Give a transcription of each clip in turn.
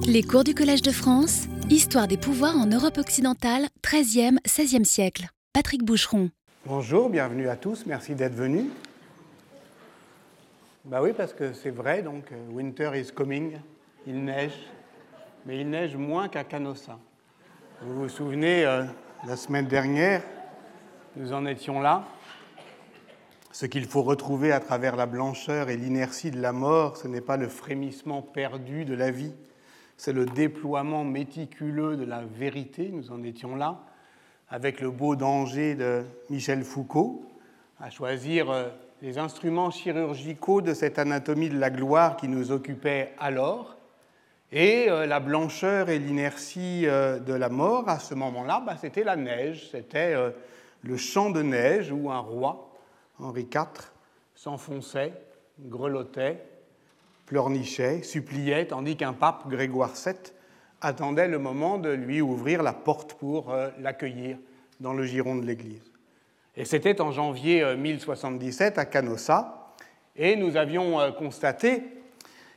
Les cours du Collège de France, Histoire des pouvoirs en Europe occidentale, 13e, 16e siècle. Patrick Boucheron. Bonjour, bienvenue à tous, merci d'être venus. Bah oui, parce que c'est vrai, donc euh, winter is coming, il neige, mais il neige moins qu'à Canossa. Vous vous souvenez, euh, la semaine dernière, nous en étions là. Ce qu'il faut retrouver à travers la blancheur et l'inertie de la mort, ce n'est pas le frémissement perdu de la vie, c'est le déploiement méticuleux de la vérité, nous en étions là, avec le beau danger de Michel Foucault, à choisir euh, les instruments chirurgicaux de cette anatomie de la gloire qui nous occupait alors, et euh, la blancheur et l'inertie euh, de la mort, à ce moment-là, bah, c'était la neige, c'était le champ de neige où un roi, Henri IV, s'enfonçait, grelottait, pleurnichait, suppliait, tandis qu'un pape, Grégoire VII, attendait le moment de lui ouvrir la porte pour euh, l'accueillir dans le giron de l'Église. Et c'était en janvier 1077 euh, à Canossa, et nous avions euh, constaté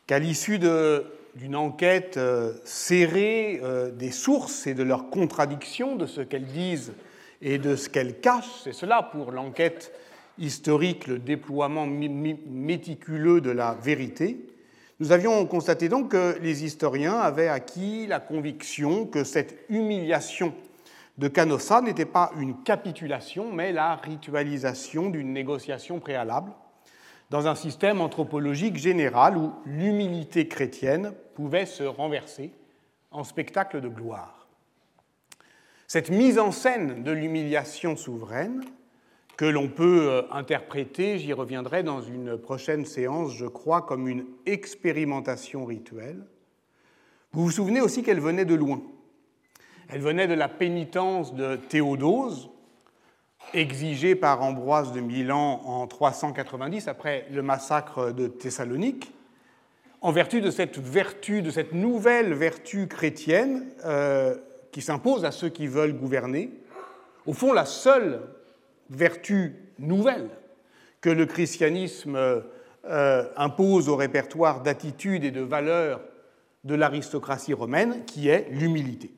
qu'à l'issue d'une enquête serrée des sources et de leurs contradictions, de ce qu'elles disent et de ce qu'elles cachent, c'est cela pour l'enquête historique, le déploiement méticuleux de la vérité, nous avions constaté donc que les historiens avaient acquis la conviction que cette humiliation de Canossa n'était pas une capitulation, mais la ritualisation d'une négociation préalable dans un système anthropologique général où l'humilité chrétienne pouvait se renverser en spectacle de gloire. Cette mise en scène de l'humiliation souveraine que l'on peut euh, interpréter, j'y reviendrai dans une prochaine séance, je crois, comme une expérimentation rituelle. Vous vous souvenez aussi qu'elle venait de loin. Elle venait de la pénitence de Théodose, exigée par Ambroise de Milan en 390, après le massacre de Thessalonique, en vertu de cette vertu, de cette nouvelle vertu chrétienne euh, qui s'impose à ceux qui veulent gouverner. Au fond, la seule vertu nouvelle que le christianisme euh, impose au répertoire d'attitudes et de valeurs de l'aristocratie romaine, qui est l'humilité.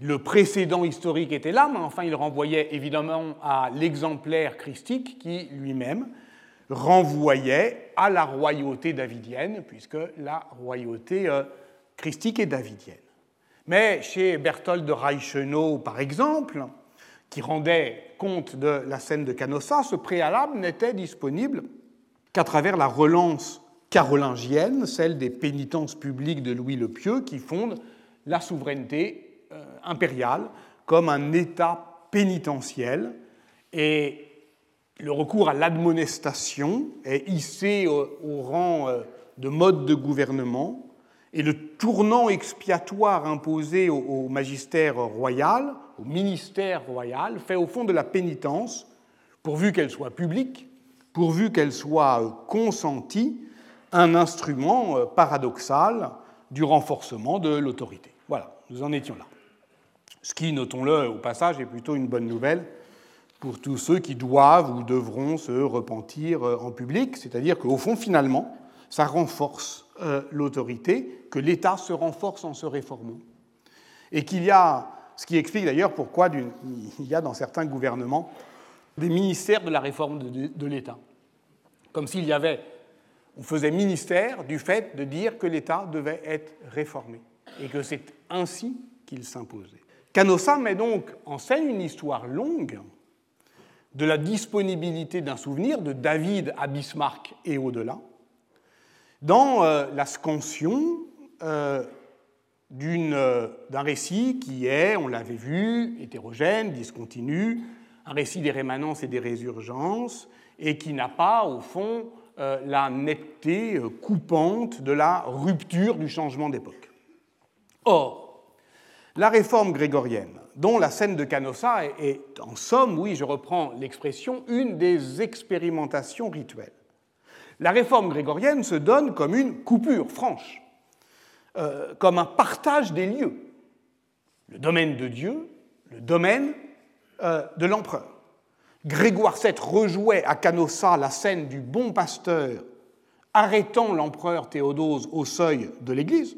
Le précédent historique était là, mais enfin il renvoyait évidemment à l'exemplaire christique qui lui-même renvoyait à la royauté davidienne, puisque la royauté euh, christique est davidienne. Mais chez Berthold de Reichenau, par exemple, qui rendait compte de la scène de Canossa, ce préalable n'était disponible qu'à travers la relance carolingienne, celle des pénitences publiques de Louis le Pieux, qui fonde la souveraineté euh, impériale comme un État pénitentiel. Et le recours à l'admonestation est hissé au, rang euh, de mode de gouvernement, et le tournant expiatoire imposé au magistère royal au ministère royal fait au fond de la pénitence, pourvu qu'elle soit publique, pourvu qu'elle soit euh, consentie, un instrument euh, paradoxal du renforcement de l'autorité. Voilà, nous en étions là. Ce qui, notons-le au passage, est plutôt une bonne nouvelle pour tous ceux qui doivent ou devront se repentir euh, en public, c'est-à-dire qu'au fond, finalement, ça renforce l'autorité, que l'État se renforce en se réformant, et qu'il y a ce qui explique d'ailleurs pourquoi il y a dans certains gouvernements des ministères de la réforme de, l'État. Comme s'il y avait, on faisait ministère du fait de dire que l'État devait être réformé et que c'est ainsi qu'il s'imposait. Canossa met donc en scène une histoire longue de la disponibilité d'un souvenir de David à Bismarck et au-delà, dans euh, la scansion euh, d'un récit qui est, on l'avait vu, hétérogène, discontinu, un récit des rémanences et des résurgences, et qui n'a pas, au fond, euh, la netteté euh, coupante de la rupture du changement d'époque. Or, la réforme grégorienne, dont la scène de Canossa est, en somme, oui, je reprends l'expression, une des expérimentations rituelles. La réforme grégorienne se donne comme une coupure franche euh, comme un partage des lieux. Le domaine de Dieu, le domaine euh, de l'empereur. Grégoire VII rejouait à Canossa la scène du bon pasteur arrêtant l'empereur Théodose au seuil de l'Église.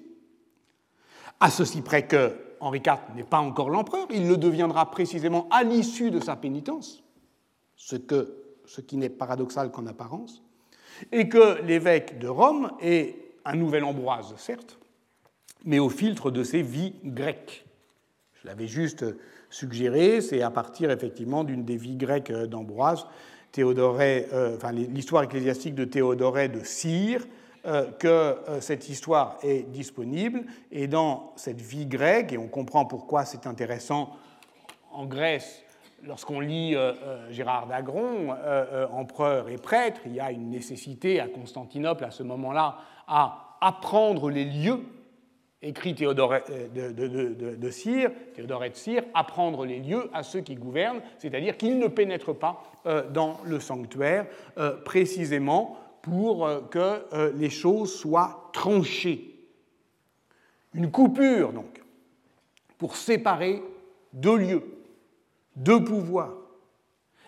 À ceci près que Henri IV n'est pas encore l'empereur, il le deviendra précisément à l'issue de sa pénitence, ce, ce qui n'est paradoxal qu'en apparence, et que l'évêque de Rome est un nouvel Ambroise, certes, mais au filtre de ses vies grecques. Je l'avais juste suggéré, c'est à partir effectivement d'une des vies grecques d'Ambroise, euh, enfin, l'histoire ecclésiastique de Théodoré de Cire, euh, que euh, cette histoire est disponible. Et dans cette vie grecque, et on comprend pourquoi c'est intéressant en Grèce, lorsqu'on lit Gérard d'Agron, empereur et prêtre, il y a une nécessité à Constantinople à ce moment-là à apprendre les lieux écrit Théodore de, de, de, Cire, Théodore apprendre les lieux à ceux qui gouvernent, c'est-à-dire qu'ils ne pénètrent pas dans le sanctuaire, précisément pour euh, que euh, les choses soient tranchées. Une coupure, donc, pour séparer deux lieux, deux pouvoirs.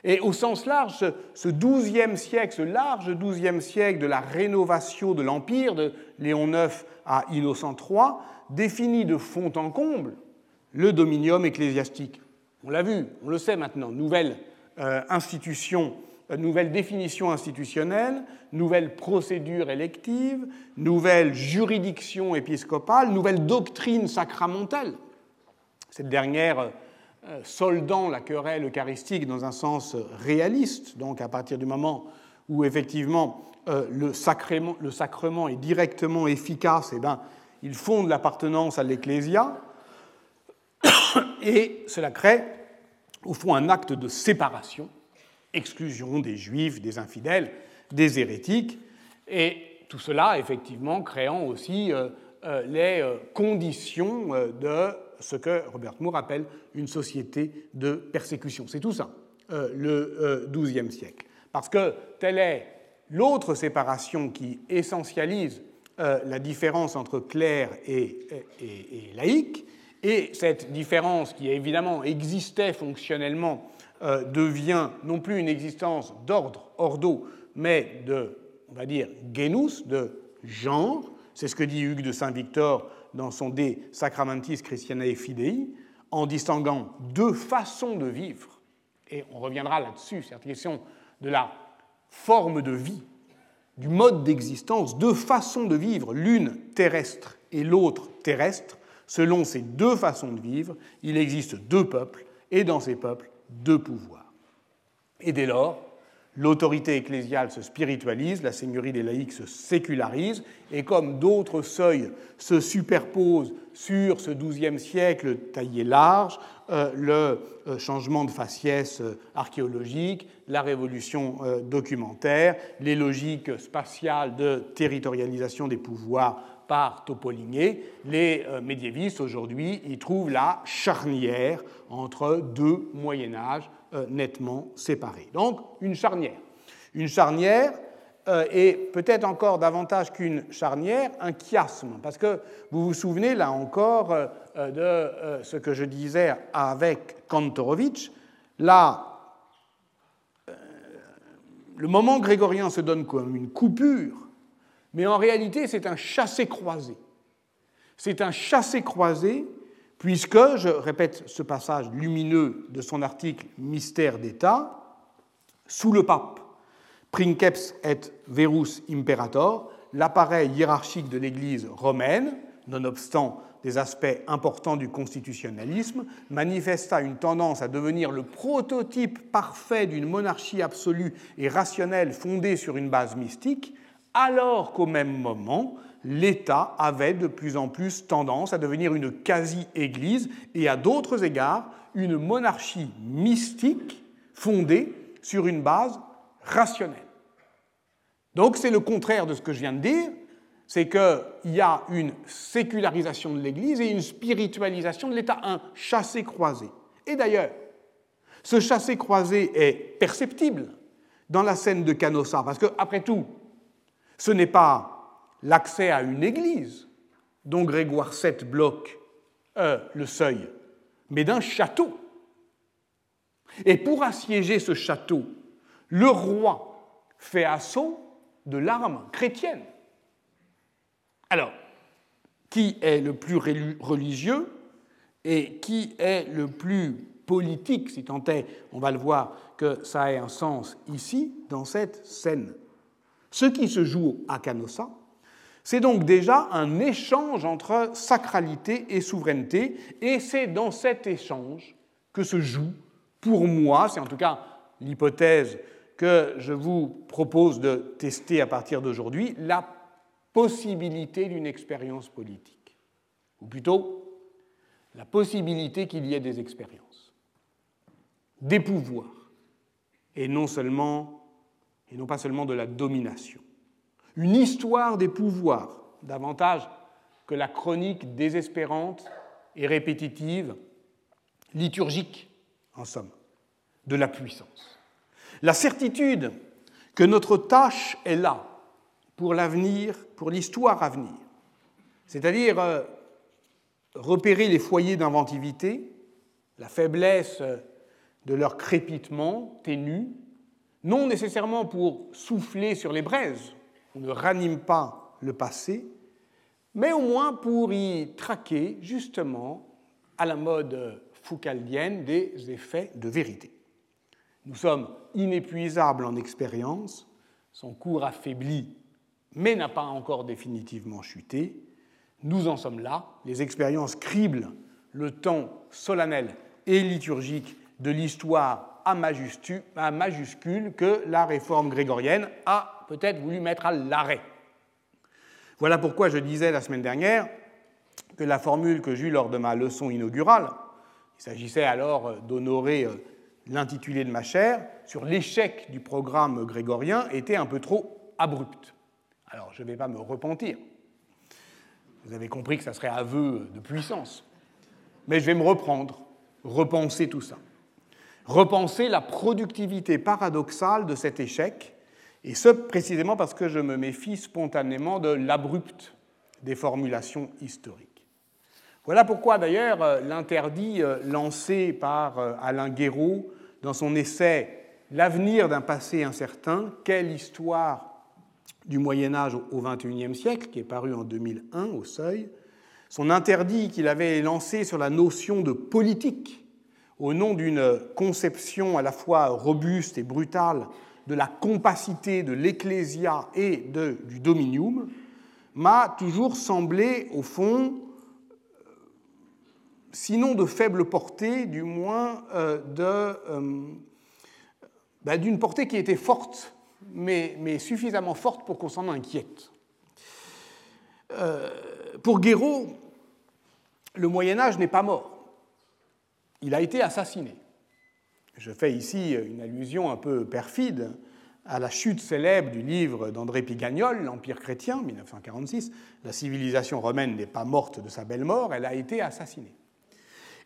Et au sens large, ce XIIe siècle, ce large XIIe siècle de la rénovation de l'Empire, de Léon IX à Innocent III, définit de fond en comble le dominium ecclésiastique. On l'a vu, on le sait maintenant, nouvelle euh, institution nouvelle définition institutionnelle, nouvelle procédure élective, nouvelle juridiction épiscopale, nouvelle doctrine sacramentelle. Cette dernière euh, soldant la querelle eucharistique dans un sens réaliste, donc à partir du moment où effectivement euh, le, sacrement, le sacrement est directement efficace, eh ben, il fonde l'appartenance à l'Ecclésia, et cela crée au fond un acte de séparation exclusion des juifs, des infidèles, des hérétiques, et tout cela effectivement créant aussi euh, euh, les euh, conditions de ce que Robert Moore appelle une société de persécution. C'est tout ça, le XIIe siècle. Parce que telle est l'autre séparation qui essentialise la différence entre clerc et, et, et laïque, et cette différence qui évidemment existait fonctionnellement euh, devient non plus une existence d'ordre, ordo, mais de, on va dire, genus, de genre. C'est ce que dit Hugues de Saint-Victor dans son De Sacramentis Christianae Fidei, en distinguant deux façons de vivre. Et on reviendra là-dessus, cette question de la forme de vie, du mode d'existence, deux façons de vivre, l'une terrestre et l'autre terrestre. Selon ces deux façons de vivre, il existe deux peuples, et dans ces peuples, deux pouvoirs. Et dès lors, l'autorité ecclésiale se spiritualise, la seigneurie des laïcs se sécularise, et comme d'autres seuils se superposent sur ce XIIe siècle taillé large, euh, le euh, changement de faciès euh, archéologique, la révolution documentaire, les logiques spatiales de territorialisation des pouvoirs par Topoliné, les médiévistes aujourd'hui y trouvent la charnière entre deux Moyen Âge nettement séparés. Donc une charnière. Une charnière euh, et peut-être encore davantage qu'une charnière, un chiasme, parce que vous vous souvenez là encore de ce que je disais avec Kantorowicz, là, le moment grégorien se donne comme une coupure mais en réalité, c'est un chassé-croisé. C'est un chassé-croisé, puisque, je répète ce passage lumineux de son article Mystère d'État, sous le pape, princeps et verus imperator, l'appareil hiérarchique de l'Église romaine, nonobstant des aspects importants du constitutionnalisme, manifesta une tendance à devenir le prototype parfait d'une monarchie absolue et rationnelle fondée sur une base mystique, alors qu'au même moment, l'État avait de plus en plus tendance à devenir une quasi-Église et à d'autres égards une monarchie mystique fondée sur une base rationnelle. Donc c'est le contraire de ce que je viens de dire, c'est qu'il y a une sécularisation de l'Église et une spiritualisation de l'État, un chassé-croisé. Et d'ailleurs, ce chassé-croisé est perceptible dans la scène de Canossa, parce que, après tout, ce n'est pas l'accès à une église dont Grégoire VII bloque euh, le seuil, mais d'un château. Et pour assiéger ce château, le roi fait assaut de l'arme chrétienne. Alors, qui est le plus religieux et qui est le plus politique, si tant est, on va le voir, que ça ait un sens ici, dans cette scène? Ce qui se joue à Canossa, c'est donc déjà un échange entre sacralité et souveraineté, et c'est dans cet échange que se joue, pour moi, c'est en tout cas l'hypothèse que je vous propose de tester à partir d'aujourd'hui, la possibilité d'une expérience politique, ou plutôt la possibilité qu'il y ait des expériences, des pouvoirs, et non seulement et non pas seulement de la domination. Une histoire des pouvoirs, davantage que la chronique désespérante et répétitive, liturgique, en somme, de la puissance. La certitude que notre tâche est là pour l'avenir, pour l'histoire à venir, c'est-à-dire euh, repérer les foyers d'inventivité, la faiblesse de leur crépitement ténu, non nécessairement pour souffler sur les braises, on ne ranime pas le passé, mais au moins pour y traquer justement à la mode foucaldienne des effets de vérité. Nous sommes inépuisables en expérience, son cours affaibli, mais n'a pas encore définitivement chuté, nous en sommes là. Les expériences criblent le temps solennel et liturgique de l'histoire à majuscule que la réforme grégorienne a peut-être voulu mettre à l'arrêt. Voilà pourquoi je disais la semaine dernière que la formule que j'eus lors de ma leçon inaugurale, il s'agissait alors d'honorer euh, l'intitulé de ma chaire, sur l'échec du programme grégorien, était un peu trop abrupte. Alors je ne vais pas me repentir, vous avez compris que ça serait aveu de puissance. Mais je vais me reprendre, repenser tout ça. Repenser la productivité paradoxale de cet échec, et ce précisément parce que je me méfie spontanément de l'abrupt des formulations historiques. Voilà pourquoi d'ailleurs euh, l'interdit euh, lancé par euh, Alain Guéraud dans son essai L'avenir d'un passé incertain, quelle histoire du Moyen Âge au XXIe siècle, qui est paru en 2001 au Seuil, son interdit qu'il avait lancé sur la notion de politique au nom d'une conception à la fois robuste et brutale de la compacité de l'ecclésia et du dominium, m'a toujours semblé, au fond, sinon de faible portée, du moins euh, euh, bah, d'une portée qui était forte mais, suffisamment forte pour qu'on s'en inquiète. Euh, pour Guéraud, le Moyen Âge n'est pas mort. Il a été assassiné. Je fais ici une allusion un peu perfide à la chute célèbre du livre d'André Pigagnol, L'Empire chrétien, 1946. La civilisation romaine n'est pas morte de sa belle mort, elle a été assassinée.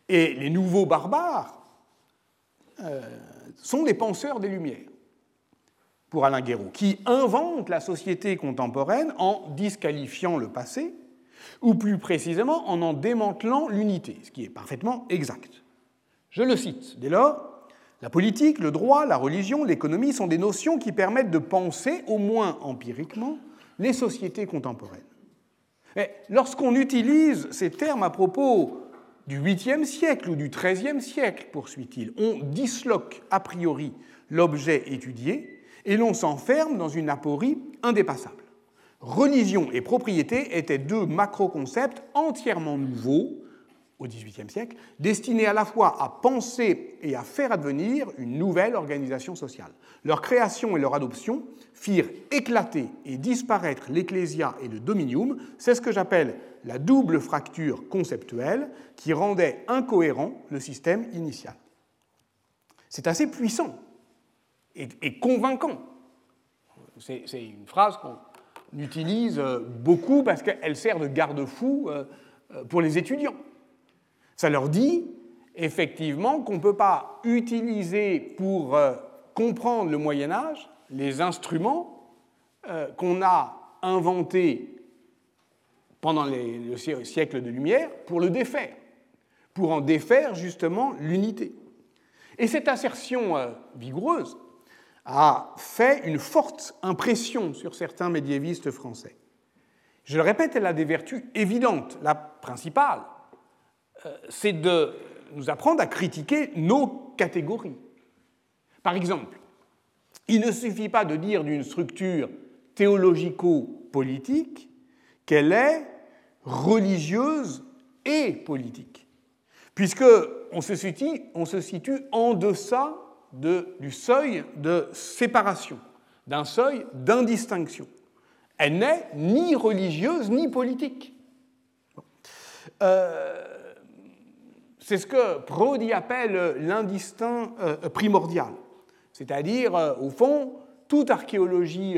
Et les nouveaux barbares euh, sont des penseurs des Lumières pour Alain Guéraud, qui invente la société contemporaine en disqualifiant le passé, ou plus précisément en en démantelant l'unité, ce qui est parfaitement exact. Je le cite. Dès lors, la politique, le droit, la religion, l'économie sont des notions qui permettent de penser, au moins empiriquement, les sociétés contemporaines. Lorsqu'on utilise ces termes à propos du 8e siècle ou du 13e siècle, poursuit-il, on disloque a priori l'objet étudié et l'on s'enferme dans une aporie indépassable. Religion et propriété étaient deux macro-concepts entièrement nouveaux au XVIIIe siècle, destinés à la fois à penser et à faire advenir une nouvelle organisation sociale. Leur création et leur adoption firent éclater et disparaître l'ecclésia et le dominium. C'est ce que j'appelle la double fracture conceptuelle qui rendait incohérent le système initial. C'est assez puissant et, convaincant. C'est une phrase qu'on utilise euh, beaucoup parce qu'elle sert de garde-fou euh, euh, pour les étudiants. Ça leur dit effectivement qu'on ne peut pas utiliser pour comprendre le Moyen Âge les instruments qu'on a inventés pendant le siècle de lumière pour le défaire, pour en défaire justement l'unité. Et cette assertion vigoureuse a fait une forte impression sur certains médiévistes français. Je le répète, elle a des vertus évidentes. La principale, euh, c'est de nous apprendre à critiquer nos catégories. Par exemple, il ne suffit pas de dire d'une structure théologico-politique qu'elle est religieuse et politique, puisque on se situe, on se situe en deçà de, du seuil de séparation, d'un seuil d'indistinction. Elle n'est ni religieuse ni politique. Euh, c'est ce que Prodi appelle l'indistinct euh, primordial, c'est-à-dire, euh, au fond, toute archéologie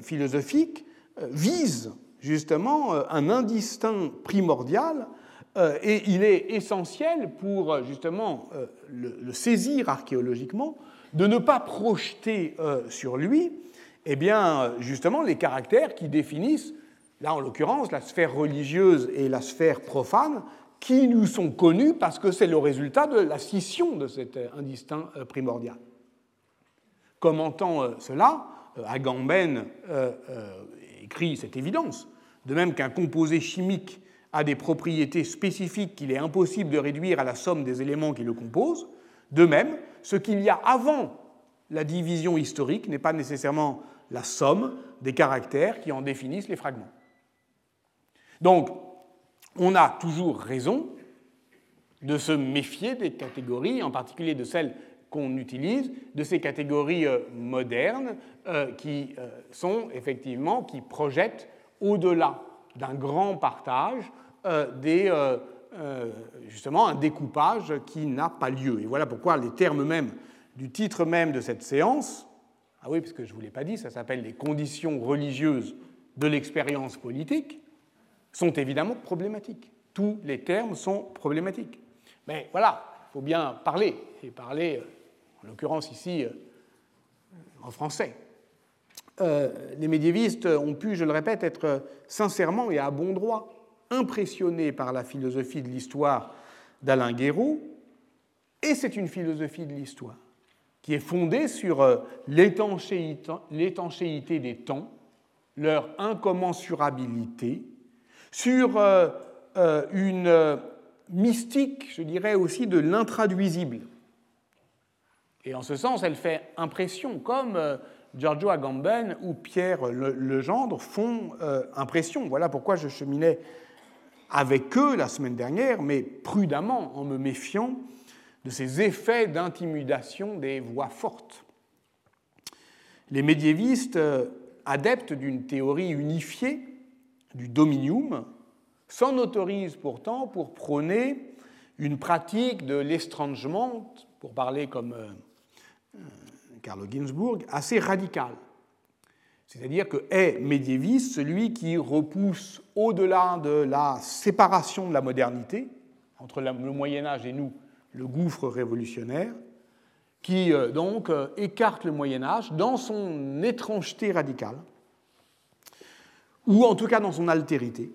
philosophique vise justement un indistinct primordial et il est essentiel pour justement le, saisir archéologiquement de ne pas projeter sur lui eh bien, justement, les caractères qui définissent, là en l'occurrence, la sphère religieuse et la sphère profane, qui nous sont connus parce que c'est le résultat de la scission de cet indistinct euh, primordial. Commentant euh, cela, euh, Agamben écrit cette évidence, de même qu'un composé chimique a des propriétés spécifiques qu'il est impossible de réduire à la somme des éléments qui le composent, de même, ce qu'il y a avant la division historique n'est pas nécessairement la somme des caractères qui en définissent les fragments. Donc, on a toujours raison de se méfier des catégories, en particulier de celles qu'on utilise, de ces catégories euh, modernes euh, qui euh, sont effectivement, qui projettent au-delà d'un grand partage des, justement un découpage qui n'a pas lieu. Et voilà pourquoi les termes même du titre même de cette séance ah oui, parce que je ne vous l'ai pas dit, ça s'appelle les conditions religieuses de l'expérience politique, sont évidemment problématiques. Tous les termes sont problématiques. Mais voilà, il faut bien parler, et parler, euh, en l'occurrence ici, euh, en français. Euh, les médiévistes ont pu, je le répète, être sincèrement et à bon droit impressionnés par la philosophie de l'histoire d'Alain Guéraud, et c'est une philosophie de l'histoire qui est fondée sur l'étanchéité des temps, leur incommensurabilité, sur euh, euh, une mystique, je dirais aussi, de l'intraduisible. Et en ce sens, elle fait impression, comme Giorgio Agamben ou Pierre Legendre font impression. Voilà pourquoi je cheminais avec eux la semaine dernière, mais prudemment, en me méfiant de ces effets d'intimidation des voix fortes. Les médiévistes, euh, adeptes d'une théorie unifiée du dominium, s'en autorisent pourtant pour prôner une pratique de l'estrangement, pour parler comme euh, euh, Carlo Ginzburg, assez radicale. C'est-à-dire que est médiéviste celui qui repousse au-delà de la séparation de la modernité, entre le Moyen Âge et nous, le gouffre révolutionnaire, qui euh, donc euh, écarte le Moyen Âge dans son étrangeté radicale, ou en tout cas dans son altérité,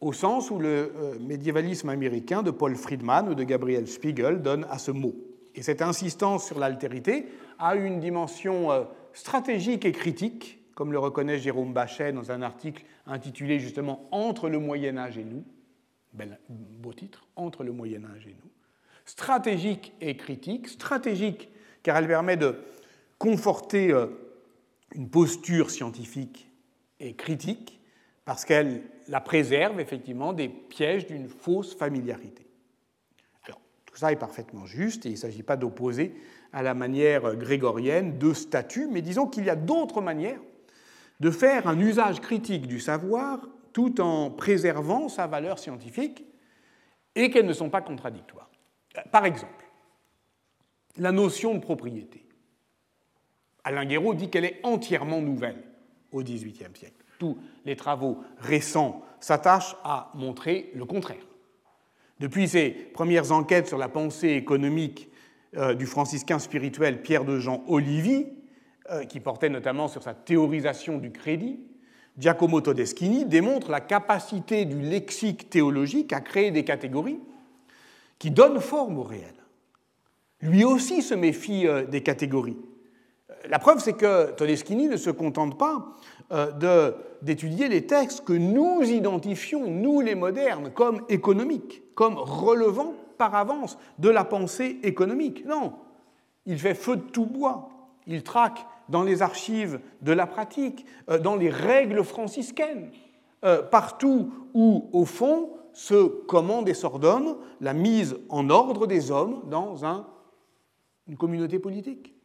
au sens où le euh, médiévalisme américain de Paul Friedman ou de Gabriel Spiegel donne à ce mot. Et cette insistance sur l'altérité a une dimension stratégique et critique, comme le reconnaît Jérôme Bachet dans un article intitulé justement Entre le Moyen Âge et nous, beau titre, Entre le Moyen Âge et nous, stratégique et critique. Stratégique car elle permet de conforter euh, une posture scientifique et critique parce qu'elle la préserve effectivement des pièges d'une fausse familiarité. Alors, tout ça est parfaitement juste et il ne s'agit pas d'opposer à la manière grégorienne deux statuts, mais disons qu'il y a d'autres manières de faire un usage critique du savoir tout en préservant sa valeur scientifique et qu'elles ne sont pas contradictoires. Par exemple, la notion de propriété. Alain Guéraud dit qu'elle est entièrement nouvelle au XVIIIe siècle. Tous les travaux récents s'attachent à montrer le contraire. Depuis ses premières enquêtes sur la pensée économique euh, du franciscain spirituel Pierre de Jean Olivi, euh, qui portait notamment sur sa théorisation du crédit, Giacomo Todeschini démontre la capacité du lexique théologique à créer des catégories qui donne forme au réel, lui aussi se méfie euh, des catégories. La preuve, c'est que Todeschini ne se contente pas euh, d'étudier les textes que nous identifions, nous les modernes, comme économiques, comme relevant par avance de la pensée économique. Non, il fait feu de tout bois, il traque dans les archives de la pratique, euh, dans les règles franciscaines, euh, partout où, au fond, se commande et s'ordonne la mise en ordre des hommes dans une communauté politique.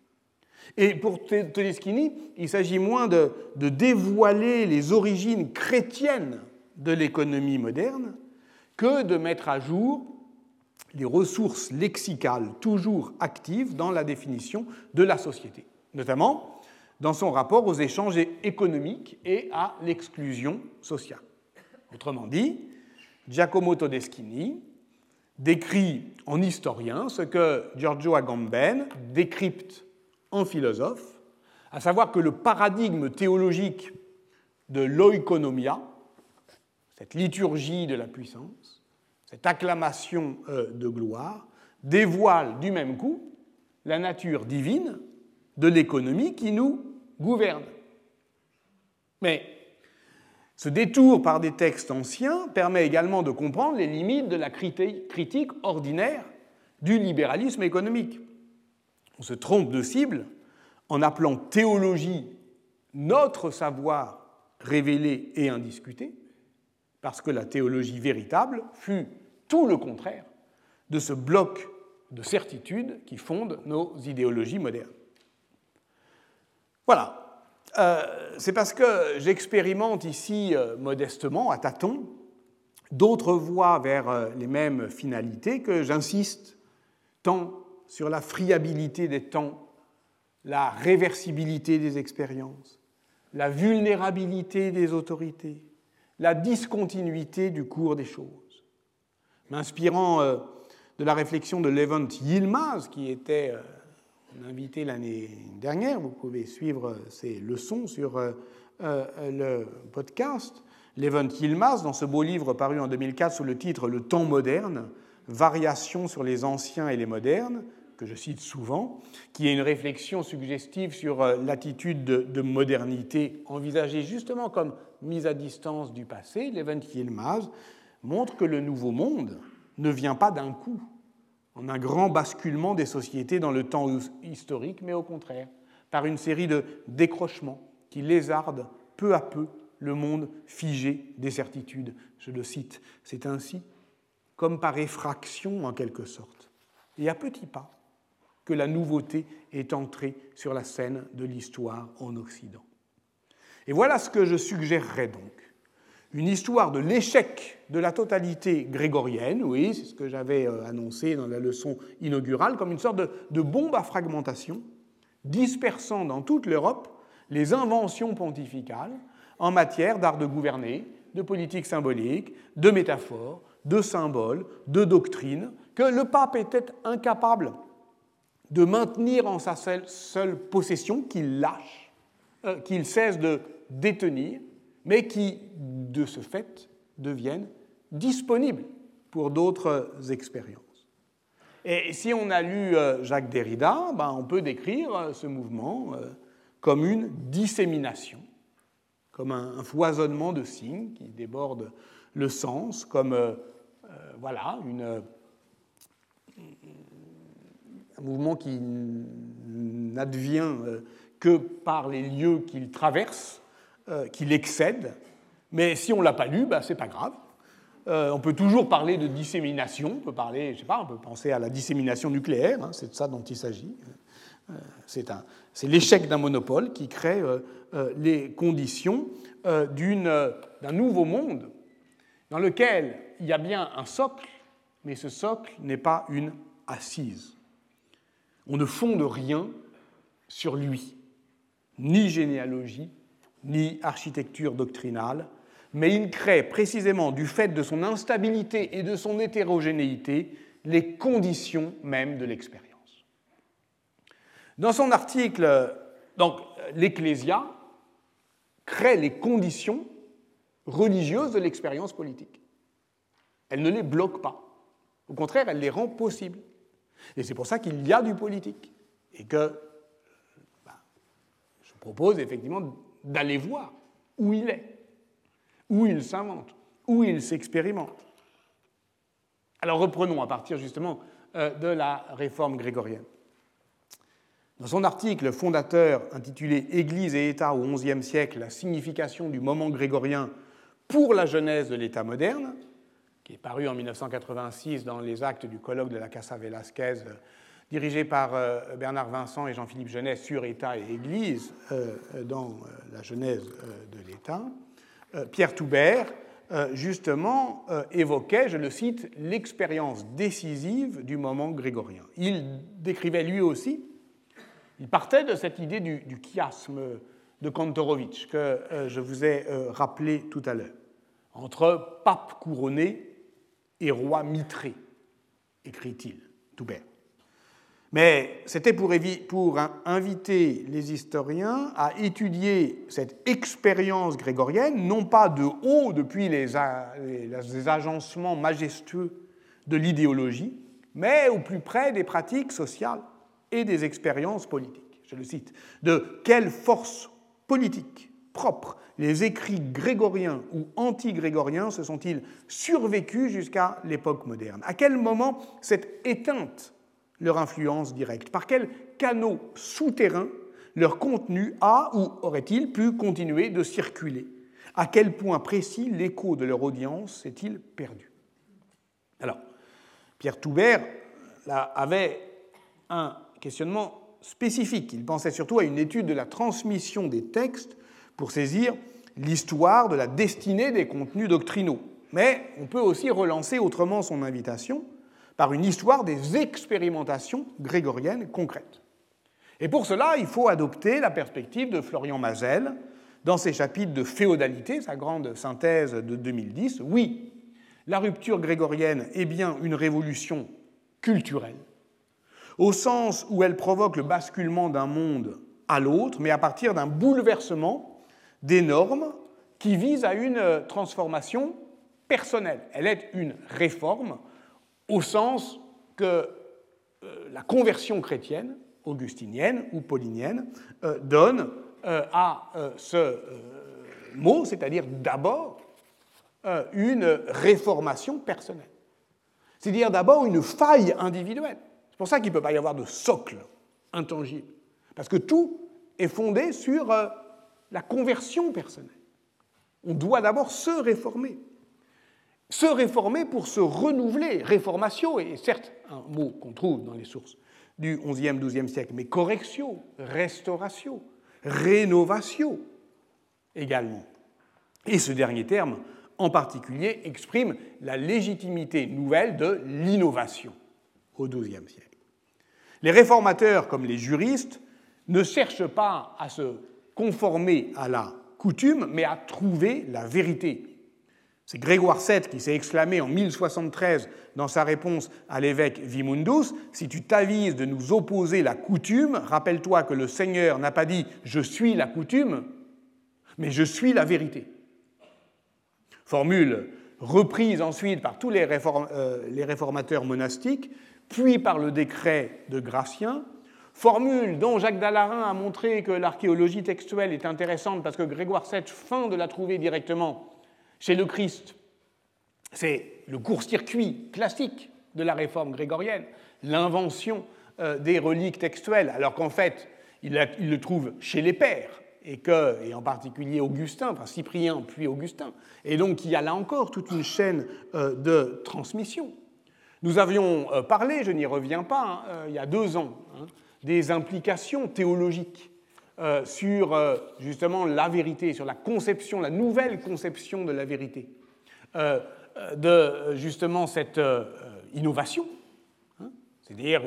Et pour Todeschini, il s'agit moins de, dévoiler les origines chrétiennes de l'économie moderne que de mettre à jour les ressources lexicales toujours actives dans la définition de la société, notamment dans son rapport aux échanges économiques et à l'exclusion sociale. Autrement dit, Giacomo Todeschini décrit en historien ce que Giorgio Agamben décrypte en philosophe, à savoir que le paradigme théologique de l'oikonomia, cette liturgie de la puissance, cette acclamation euh, de gloire, dévoile du même coup la nature divine de l'économie qui nous gouverne. Mais ce détour par des textes anciens permet également de comprendre les limites de la critique ordinaire du libéralisme économique. On se trompe de cible en appelant théologie notre savoir révélé et indiscuté, parce que la théologie véritable fut tout le contraire de ce bloc de certitudes qui fonde nos idéologies modernes. Voilà. Euh, c'est parce que j'expérimente ici euh, modestement, à tâtons, d'autres voies vers euh, les mêmes finalités que j'insiste tant sur la friabilité des temps, la réversibilité des expériences, la vulnérabilité des autorités, la discontinuité du cours des choses. M'inspirant euh, de la réflexion de Levent Yilmaz, qui était euh, invité l'année dernière, vous pouvez suivre ses leçons sur euh, le podcast, Levent Yilmaz, dans ce beau livre paru en 2004 sous le titre Le temps moderne, Variations sur les anciens et les modernes, que je cite souvent, qui est une réflexion suggestive sur euh, l'attitude de, modernité envisagée justement comme mise à distance du passé, Levent Yilmaz montre que le nouveau monde ne vient pas d'un coup, en un grand basculement des sociétés dans le temps historique, mais au contraire, par une série de décrochements qui lézardent peu à peu le monde figé des certitudes. Je le cite, c'est ainsi, comme par effraction en quelque sorte, et à petits pas, la nouveauté est entrée sur la scène de l'histoire en Occident. Et voilà ce que je suggérerais donc. Une histoire de l'échec de la totalité grégorienne, oui, c'est ce que j'avais euh, annoncé dans la leçon inaugurale, comme une sorte de, bombe à fragmentation, dispersant dans toute l'Europe les inventions pontificales en matière d'art de gouverner, de politique symbolique, de métaphore, de symboles, de doctrine, que le pape était incapable de maintenir en sa seule possession, qu'il lâche, euh, qu'il cesse de détenir, mais qui, de ce fait, deviennent disponibles pour d'autres expériences. Et si on a lu euh, Jacques Derrida, ben on peut décrire euh, ce mouvement comme une dissémination, comme un, foisonnement de signes qui déborde le sens, comme voilà, une, un mouvement qui n'advient euh, que par les lieux qu'il traverse, euh, qu'il excède. Mais si on ne l'a pas lu, bah, ce n'est pas grave. Euh, on peut toujours parler de dissémination, on peut parler, je sais pas, on peut penser à la dissémination nucléaire, hein, c'est de ça dont il s'agit. c'est l'échec d'un monopole qui crée les conditions d'un nouveau monde dans lequel il y a bien un socle, mais ce socle n'est pas une assise. On ne fonde rien sur lui, ni généalogie, ni architecture doctrinale, mais il crée précisément du fait de son instabilité et de son hétérogénéité les conditions même de l'expérience. Dans son article, donc, l'Ecclésia crée les conditions religieuses de l'expérience politique. Elle ne les bloque pas. Au contraire, elle les rend possibles. Et c'est pour ça qu'il y a du politique. Et que bah, je propose effectivement d'aller voir où il est, où il s'invente, où il s'expérimente. Alors reprenons à partir justement euh, de la réforme grégorienne. Dans son article fondateur intitulé Église et État au XIe siècle, la signification du moment grégorien pour la genèse de l'État moderne, qui est paru en 1986 dans les actes du colloque de la Casa Velasquez, euh, dirigé par euh, Bernard Vincent et Jean-Philippe Genet sur État et Église dans la genèse de l'État, Pierre Toubert justement évoquait, je le cite, l'expérience décisive du moment grégorien. Il décrivait lui aussi il partait de cette idée du, chiasme de Kantorowicz que euh, je vous ai euh, rappelé tout à l'heure, entre pape couronné et roi mitré, écrit-il, tout bête. Mais c'était pour, pour, inviter les historiens à étudier cette expérience grégorienne, non pas de haut depuis les, les agencements majestueux de l'idéologie, mais au plus près des pratiques sociales et des expériences politiques. Je le cite. De quelle force politique propre les écrits grégoriens ou anti-grégoriens se sont-ils survécus jusqu'à l'époque moderne? À quel moment s'est éteinte leur influence directe? Par quel canaux souterrains leur contenu a ou aurait-il pu continuer de circuler? À quel point précis l'écho de leur audience s'est-il perdu? Alors, Pierre Toubert avait un questionnement spécifique. Il pensait surtout à une étude de la transmission des textes pour saisir l'histoire de la destinée des contenus doctrinaux. Mais on peut aussi relancer autrement son invitation par une histoire des expérimentations grégoriennes concrètes. Et pour cela, il faut adopter la perspective de Florian Mazel dans ses chapitres de féodalité, sa grande synthèse de 2010. Oui, la rupture grégorienne est bien une révolution culturelle au sens où elle provoque le basculement d'un monde à l'autre, mais à partir d'un bouleversement des normes qui vise à une transformation personnelle. Elle est une réforme au sens que euh, la conversion chrétienne, augustinienne ou paulinienne, euh, donne euh, à ce mot, c'est-à-dire d'abord une réformation personnelle. C'est-à-dire d'abord une faille individuelle pour ça qu'il ne peut pas y avoir de socle intangible. Parce que tout est fondé sur euh, la conversion personnelle. On doit d'abord se réformer. Se réformer pour se renouveler. Réformatio est certes un mot qu'on trouve dans les sources du XIe, XIIe siècle, mais correctio, restauratio, rénovatio également. Et ce dernier terme, en particulier, exprime la légitimité nouvelle de l'innovation au XIIe siècle. Les réformateurs, comme les juristes, ne cherchent pas à se conformer à la coutume, mais à trouver la vérité. C'est Grégoire VII qui s'est exclamé en 1073 dans sa réponse à l'évêque Vimundus Si tu t'avises de nous opposer la coutume, rappelle-toi que le Seigneur n'a pas dit Je suis la coutume, mais je suis la vérité. Formule reprise ensuite par tous les, euh, réformateurs monastiques puis par le décret de Gratien, formule dont Jacques Dallarin a montré que l'archéologie textuelle est intéressante parce que Grégoire VII feint de la trouver directement chez le Christ. C'est le court-circuit classique de la réforme grégorienne, l'invention euh, des reliques textuelles, alors qu'en fait, il, le trouve chez les pères, et, que, et en particulier Augustin, enfin Cyprien puis Augustin. Et donc il y a là encore toute une chaîne euh, de transmission. Nous avions euh, parlé, je n'y reviens pas, hein, il y a deux ans, hein, des implications théologiques euh, sur justement la vérité, sur la conception, la nouvelle conception de la vérité, de justement cette innovation. Hein. C'est-à-dire,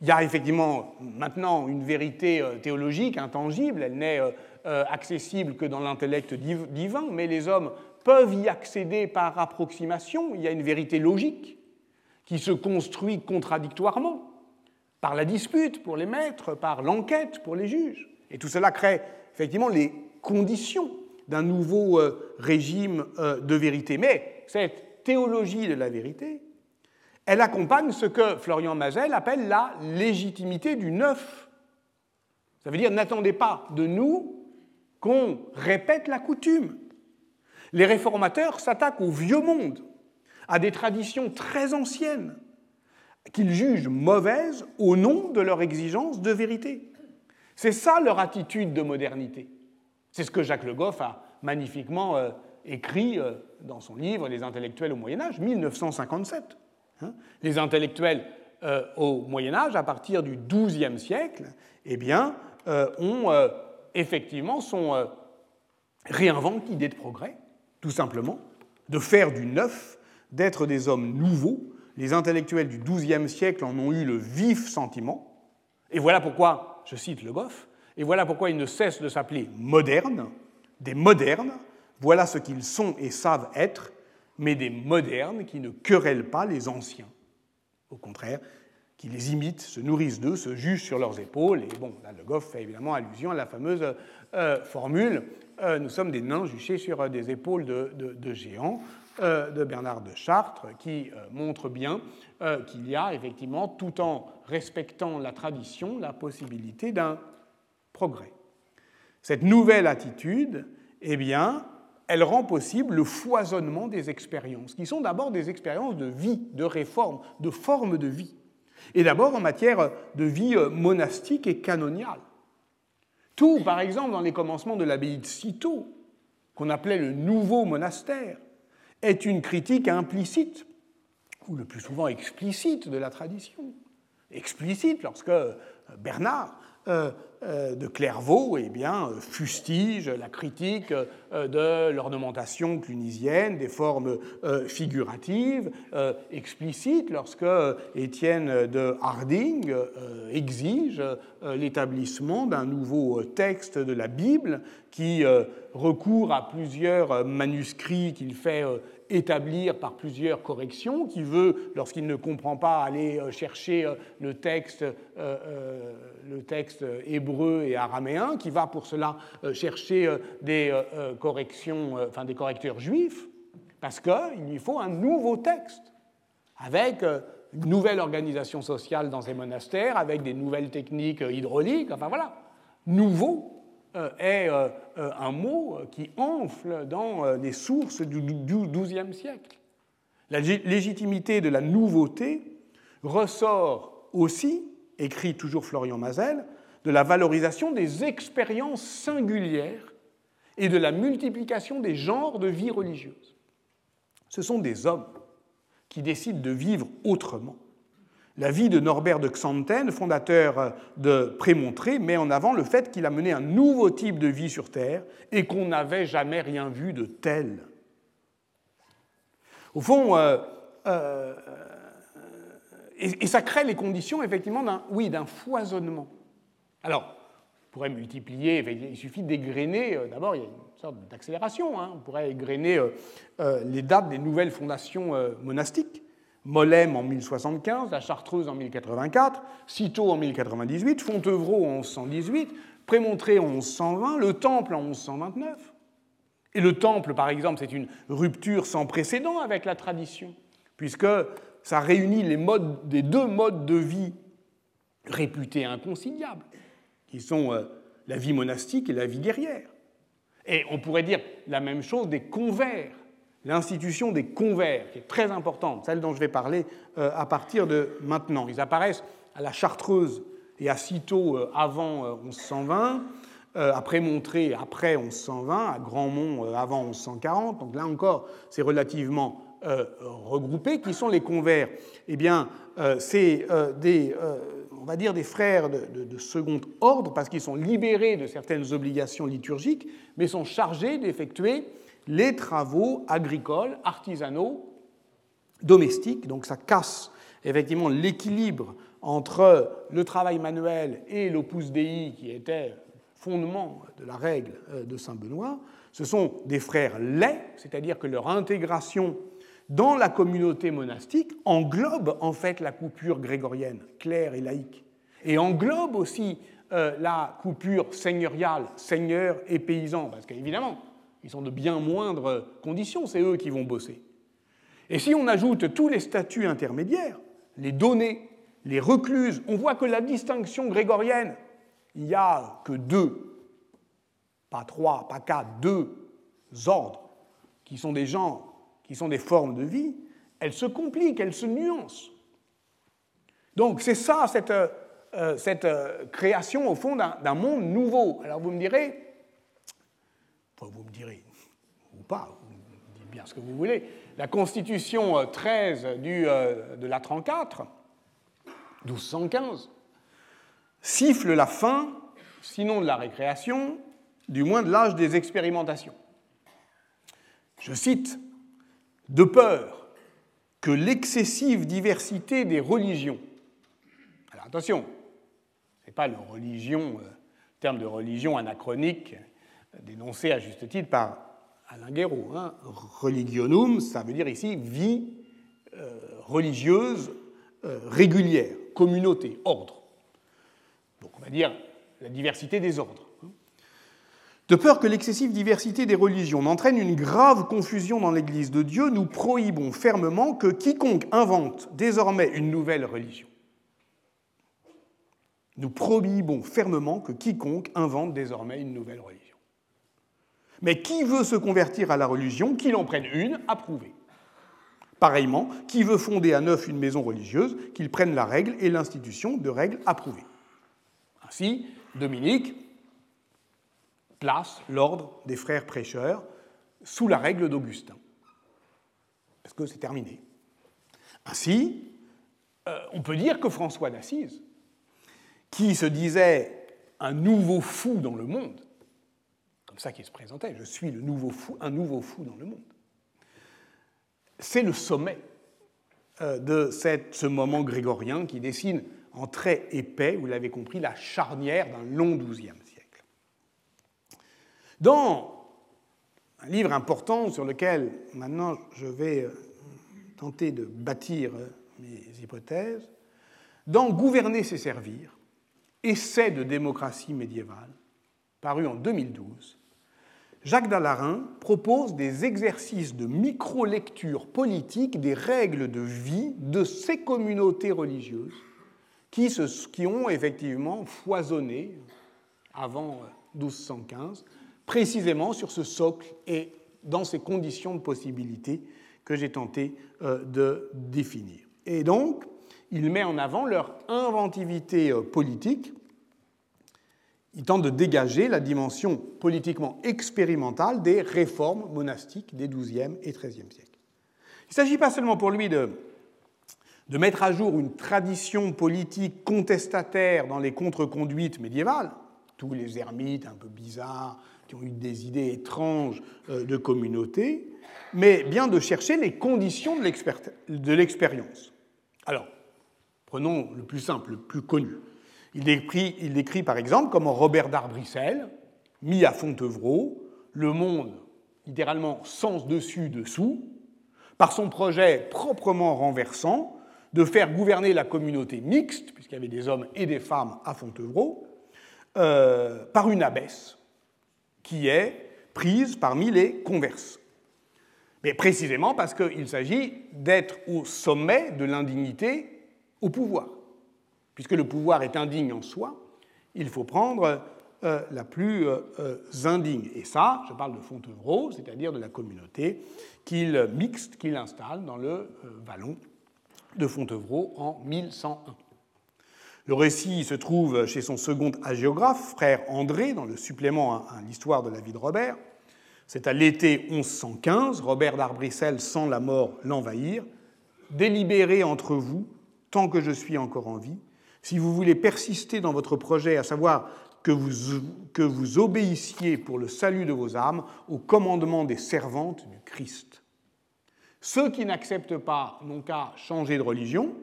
il y a effectivement maintenant une vérité théologique intangible, elle n'est accessible que dans l'intellect divin, mais les hommes peuvent y accéder par approximation, il y a une vérité logique qui se construit contradictoirement par la dispute pour les maîtres, par l'enquête pour les juges. Et tout cela crée effectivement les conditions d'un nouveau euh, régime euh, de vérité. Mais cette théologie de la vérité, elle accompagne ce que Florian Mazel appelle la légitimité du neuf. Ça veut dire n'attendez pas de nous qu'on répète la coutume. Les réformateurs s'attaquent au vieux monde, à des traditions très anciennes, qu'ils jugent mauvaises au nom de leur exigence de vérité. C'est ça leur attitude de modernité. C'est ce que Jacques Le Goff a magnifiquement euh, écrit euh, dans son livre Les intellectuels au Moyen Âge, 1957. Hein. les intellectuels euh, au Moyen Âge, à partir du XIIe siècle, eh bien, ont effectivement sont réinventent l'idée de progrès, tout simplement, de faire du neuf, d'être des hommes nouveaux. Les intellectuels du XIIe siècle en ont eu le vif sentiment. Et voilà pourquoi, je cite Le Goff, et voilà pourquoi ils ne cessent de s'appeler modernes, des modernes, voilà ce qu'ils sont et savent être, mais des modernes qui ne querellent pas les anciens. Au contraire, qui les imitent, se nourrissent d'eux, se jugent sur leurs épaules. Et bon, là, Le Goff fait évidemment allusion à la fameuse euh, formule euh, Nous sommes des nains juchés sur euh, des épaules de, géants de Bernard de Chartres, qui montre bien qu'il y a effectivement, tout en respectant la tradition, la possibilité d'un progrès. Cette nouvelle attitude, eh bien, elle rend possible le foisonnement des expériences, qui sont d'abord des expériences de vie, de réforme, de forme de vie. Et d'abord en matière de vie euh, monastique et canoniale. Tout, par exemple, dans les commencements de l'abbaye de Cîteaux, qu'on appelait le nouveau monastère, est une critique implicite, ou le plus souvent explicite, de la tradition. Explicite lorsque Bernard euh, de Clairvaux eh bien, fustige la critique euh, de l'ornementation clunisienne, des formes figuratives, explicites, lorsque Étienne de Harding exige l'établissement d'un nouveau texte de la Bible qui recourt à plusieurs manuscrits qu'il fait établir par plusieurs corrections, qui veut, lorsqu'il ne comprend pas, aller euh, chercher euh, le texte, euh, le texte hébreu et araméen, qui va pour cela chercher des corrections, enfin des correcteurs juifs, parce qu'il lui faut un nouveau texte, avec une nouvelle organisation sociale dans ces monastères, avec des nouvelles techniques hydrauliques, enfin voilà, nouveau est euh, euh, un mot qui enfle dans les sources du XIIe siècle. La légitimité de la nouveauté ressort aussi, écrit toujours Florian Mazel, de la valorisation des expériences singulières et de la multiplication des genres de vie religieuse. Ce sont des hommes qui décident de vivre autrement la vie de Norbert de Xanten, fondateur de Prémontré, met en avant le fait qu'il a mené un nouveau type de vie sur Terre et qu'on n'avait jamais rien vu de tel. Au fond, euh, euh, et, ça crée les conditions effectivement d'un oui, d'un foisonnement. Alors, on pourrait multiplier, il suffit d'égrener, euh, d'abord il y a une sorte d'accélération, hein, on pourrait égrener les dates des nouvelles fondations monastiques. Molem en 1075, la Chartreuse en 1084, Cîteaux en 1098, Fontevraud en 1118, Prémontré en 1120, le Temple en 1129. Et le Temple, par exemple, c'est une rupture sans précédent avec la tradition, puisque ça réunit les modes, des deux modes de vie réputés inconciliables, qui sont euh, la vie monastique et la vie guerrière. Et on pourrait dire la même chose des convers l'institution des convers, qui est très importante, celle dont je vais parler euh, à partir de maintenant. Ils apparaissent à la Chartreuse et à Cîteaux euh, avant 1120, euh, après Montré après 1120, à Grandmont avant 1140. Donc là encore, c'est relativement regroupé. Qui sont les convers? Eh bien, c'est des, on va dire, des frères de second ordre, parce qu'ils sont libérés de certaines obligations liturgiques, mais sont chargés d'effectuer les travaux agricoles, artisanaux, domestiques. Donc ça casse effectivement l'équilibre entre le travail manuel et l'opus dei qui était fondement de la règle euh, de Saint Benoît. Ce sont des frères laits, c'est-à-dire que leur intégration dans la communauté monastique englobe en fait la coupure grégorienne, claire et laïque, et englobe aussi euh, la coupure seigneuriale, seigneur et paysan, parce qu'évidemment, ils sont de bien moindres conditions, c'est eux qui vont bosser. Et si on ajoute tous les statuts intermédiaires, les données, les recluses, on voit que la distinction grégorienne, il n'y a que deux. pas trois, pas quatre, deux ordres, qui sont des genres, qui sont des formes de vie, elle se complique, elle se nuance. Donc c'est ça, cette, euh, euh, création, au fond, d'un monde nouveau. Alors vous me direz, vous me direz, ou pas, vous dites bien ce que vous voulez, la Constitution 13 euh, du, de la 34, 1215, siffle la fin, sinon de la récréation, du moins de l'âge des expérimentations. Je cite, de peur que l'excessive diversité des religions, alors attention, ce n'est pas le religion, euh, terme de religion anachronique euh, dénoncé à juste titre par Alain Guéraud. Hein. Religionum, ça veut dire ici vie euh, religieuse régulière, communauté, ordre. Donc on va dire la diversité des ordres. De peur que l'excessive diversité des religions n'entraîne une grave confusion dans l'Église de Dieu, nous prohibons fermement que quiconque invente désormais une nouvelle religion. Nous prohibons fermement que quiconque invente désormais une nouvelle religion. Mais qui veut se convertir à la religion, qu'il en prenne une approuvée. Pareillement, qui veut fonder à neuf une maison religieuse, qu'il prenne la règle et l'institution de règles approuvées. Ainsi, Dominique place l'ordre des frères prêcheurs sous la règle d'Augustin, parce que c'est terminé. Ainsi, euh, on peut dire que François d'Assise, qui se disait un nouveau fou dans le monde, comme ça qu'il se présentait, je suis le nouveau fou, un nouveau fou dans le monde, c'est le sommet euh, de ce moment grégorien qui dessine en traits épais, vous l'avez compris, la charnière d'un long XIIe siècle. Dans un livre important sur lequel maintenant je vais euh, tenter de bâtir euh, mes hypothèses, dans Gouverner, c'est servir, essai de démocratie médiévale, paru en 2012, Jacques Dallarin propose des exercices de micro-lecture politique des règles de vie de ces communautés religieuses qui, ont effectivement foisonné avant 1215, euh, précisément sur ce socle et dans ces conditions de possibilité que j'ai tenté euh, de définir. Et donc, il met en avant leur inventivité euh, politique. Il tente de dégager la dimension politiquement expérimentale des réformes monastiques des XIIe et XIIIe siècles. Il ne s'agit pas seulement pour lui de mettre à jour une tradition politique contestataire dans les contre-conduites médiévales, tous les ermites un peu bizarres qui ont eu des idées étranges euh, de communauté, mais bien de chercher les conditions de l'expérience. Alors, prenons le plus simple, le plus connu. Il décrit, par exemple comment Robert d'Arbrissel, mis à Fontevraud, le monde littéralement sens dessus dessous, par son projet proprement renversant, de faire gouverner la communauté mixte, puisqu'il y avait des hommes et des femmes à Fontevraud, euh, par une abbesse qui est prise parmi les converses. Mais précisément parce qu'il s'agit d'être au sommet de l'indignité au pouvoir. Puisque le pouvoir est indigne en soi, il faut prendre euh, la plus euh, indigne. Et ça, je parle de Fontevraud, c'est-à-dire de la communauté qu'il mixte, qu'il installe dans le vallon de Fontevraud en 1101. Le récit se trouve chez son second hagiographe, frère André, dans le supplément à l'histoire de la vie de Robert. C'est à l'été 1115, Robert d'Arbrissel sent la mort l'envahir. Délibérez entre vous, tant que je suis encore en vie, si vous voulez persister dans votre projet, à savoir que vous, obéissiez pour le salut de vos âmes au commandement des servantes du Christ. Ceux qui n'acceptent pas n'ont qu'à changer de religion,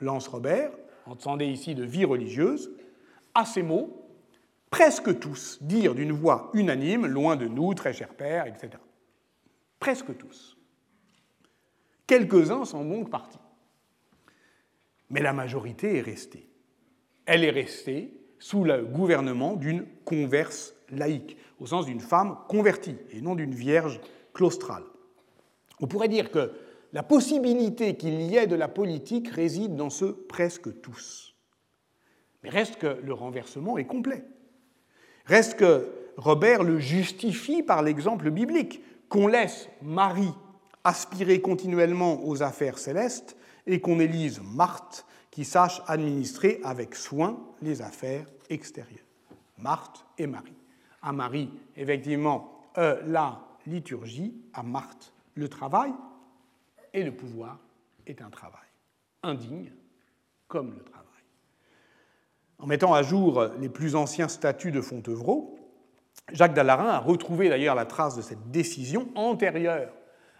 lance Robert, entendez ici de vie religieuse, à ces mots, presque tous dirent d'une voix unanime, loin de nous, très cher Père, etc. Presque tous. Quelques-uns sont donc partis. Mais la majorité est restée. Elle est restée sous le gouvernement d'une converse laïque, au sens d'une femme convertie et non d'une vierge claustrale. On pourrait dire que la possibilité qu'il y ait de la politique réside dans ce presque tous. Mais reste que le renversement est complet. Reste que Robert le justifie par l'exemple biblique, qu'on laisse Marie aspirer continuellement aux affaires célestes et qu'on élise Marthe qui sache administrer avec soin les affaires extérieures. Marthe et Marie. À Marie, effectivement, euh, la liturgie, à Marthe, le travail, et le pouvoir est un travail indigne comme le travail. En mettant à jour les plus anciens statuts de Fontevraud, Jacques Dallarin a retrouvé d'ailleurs la trace de cette décision antérieure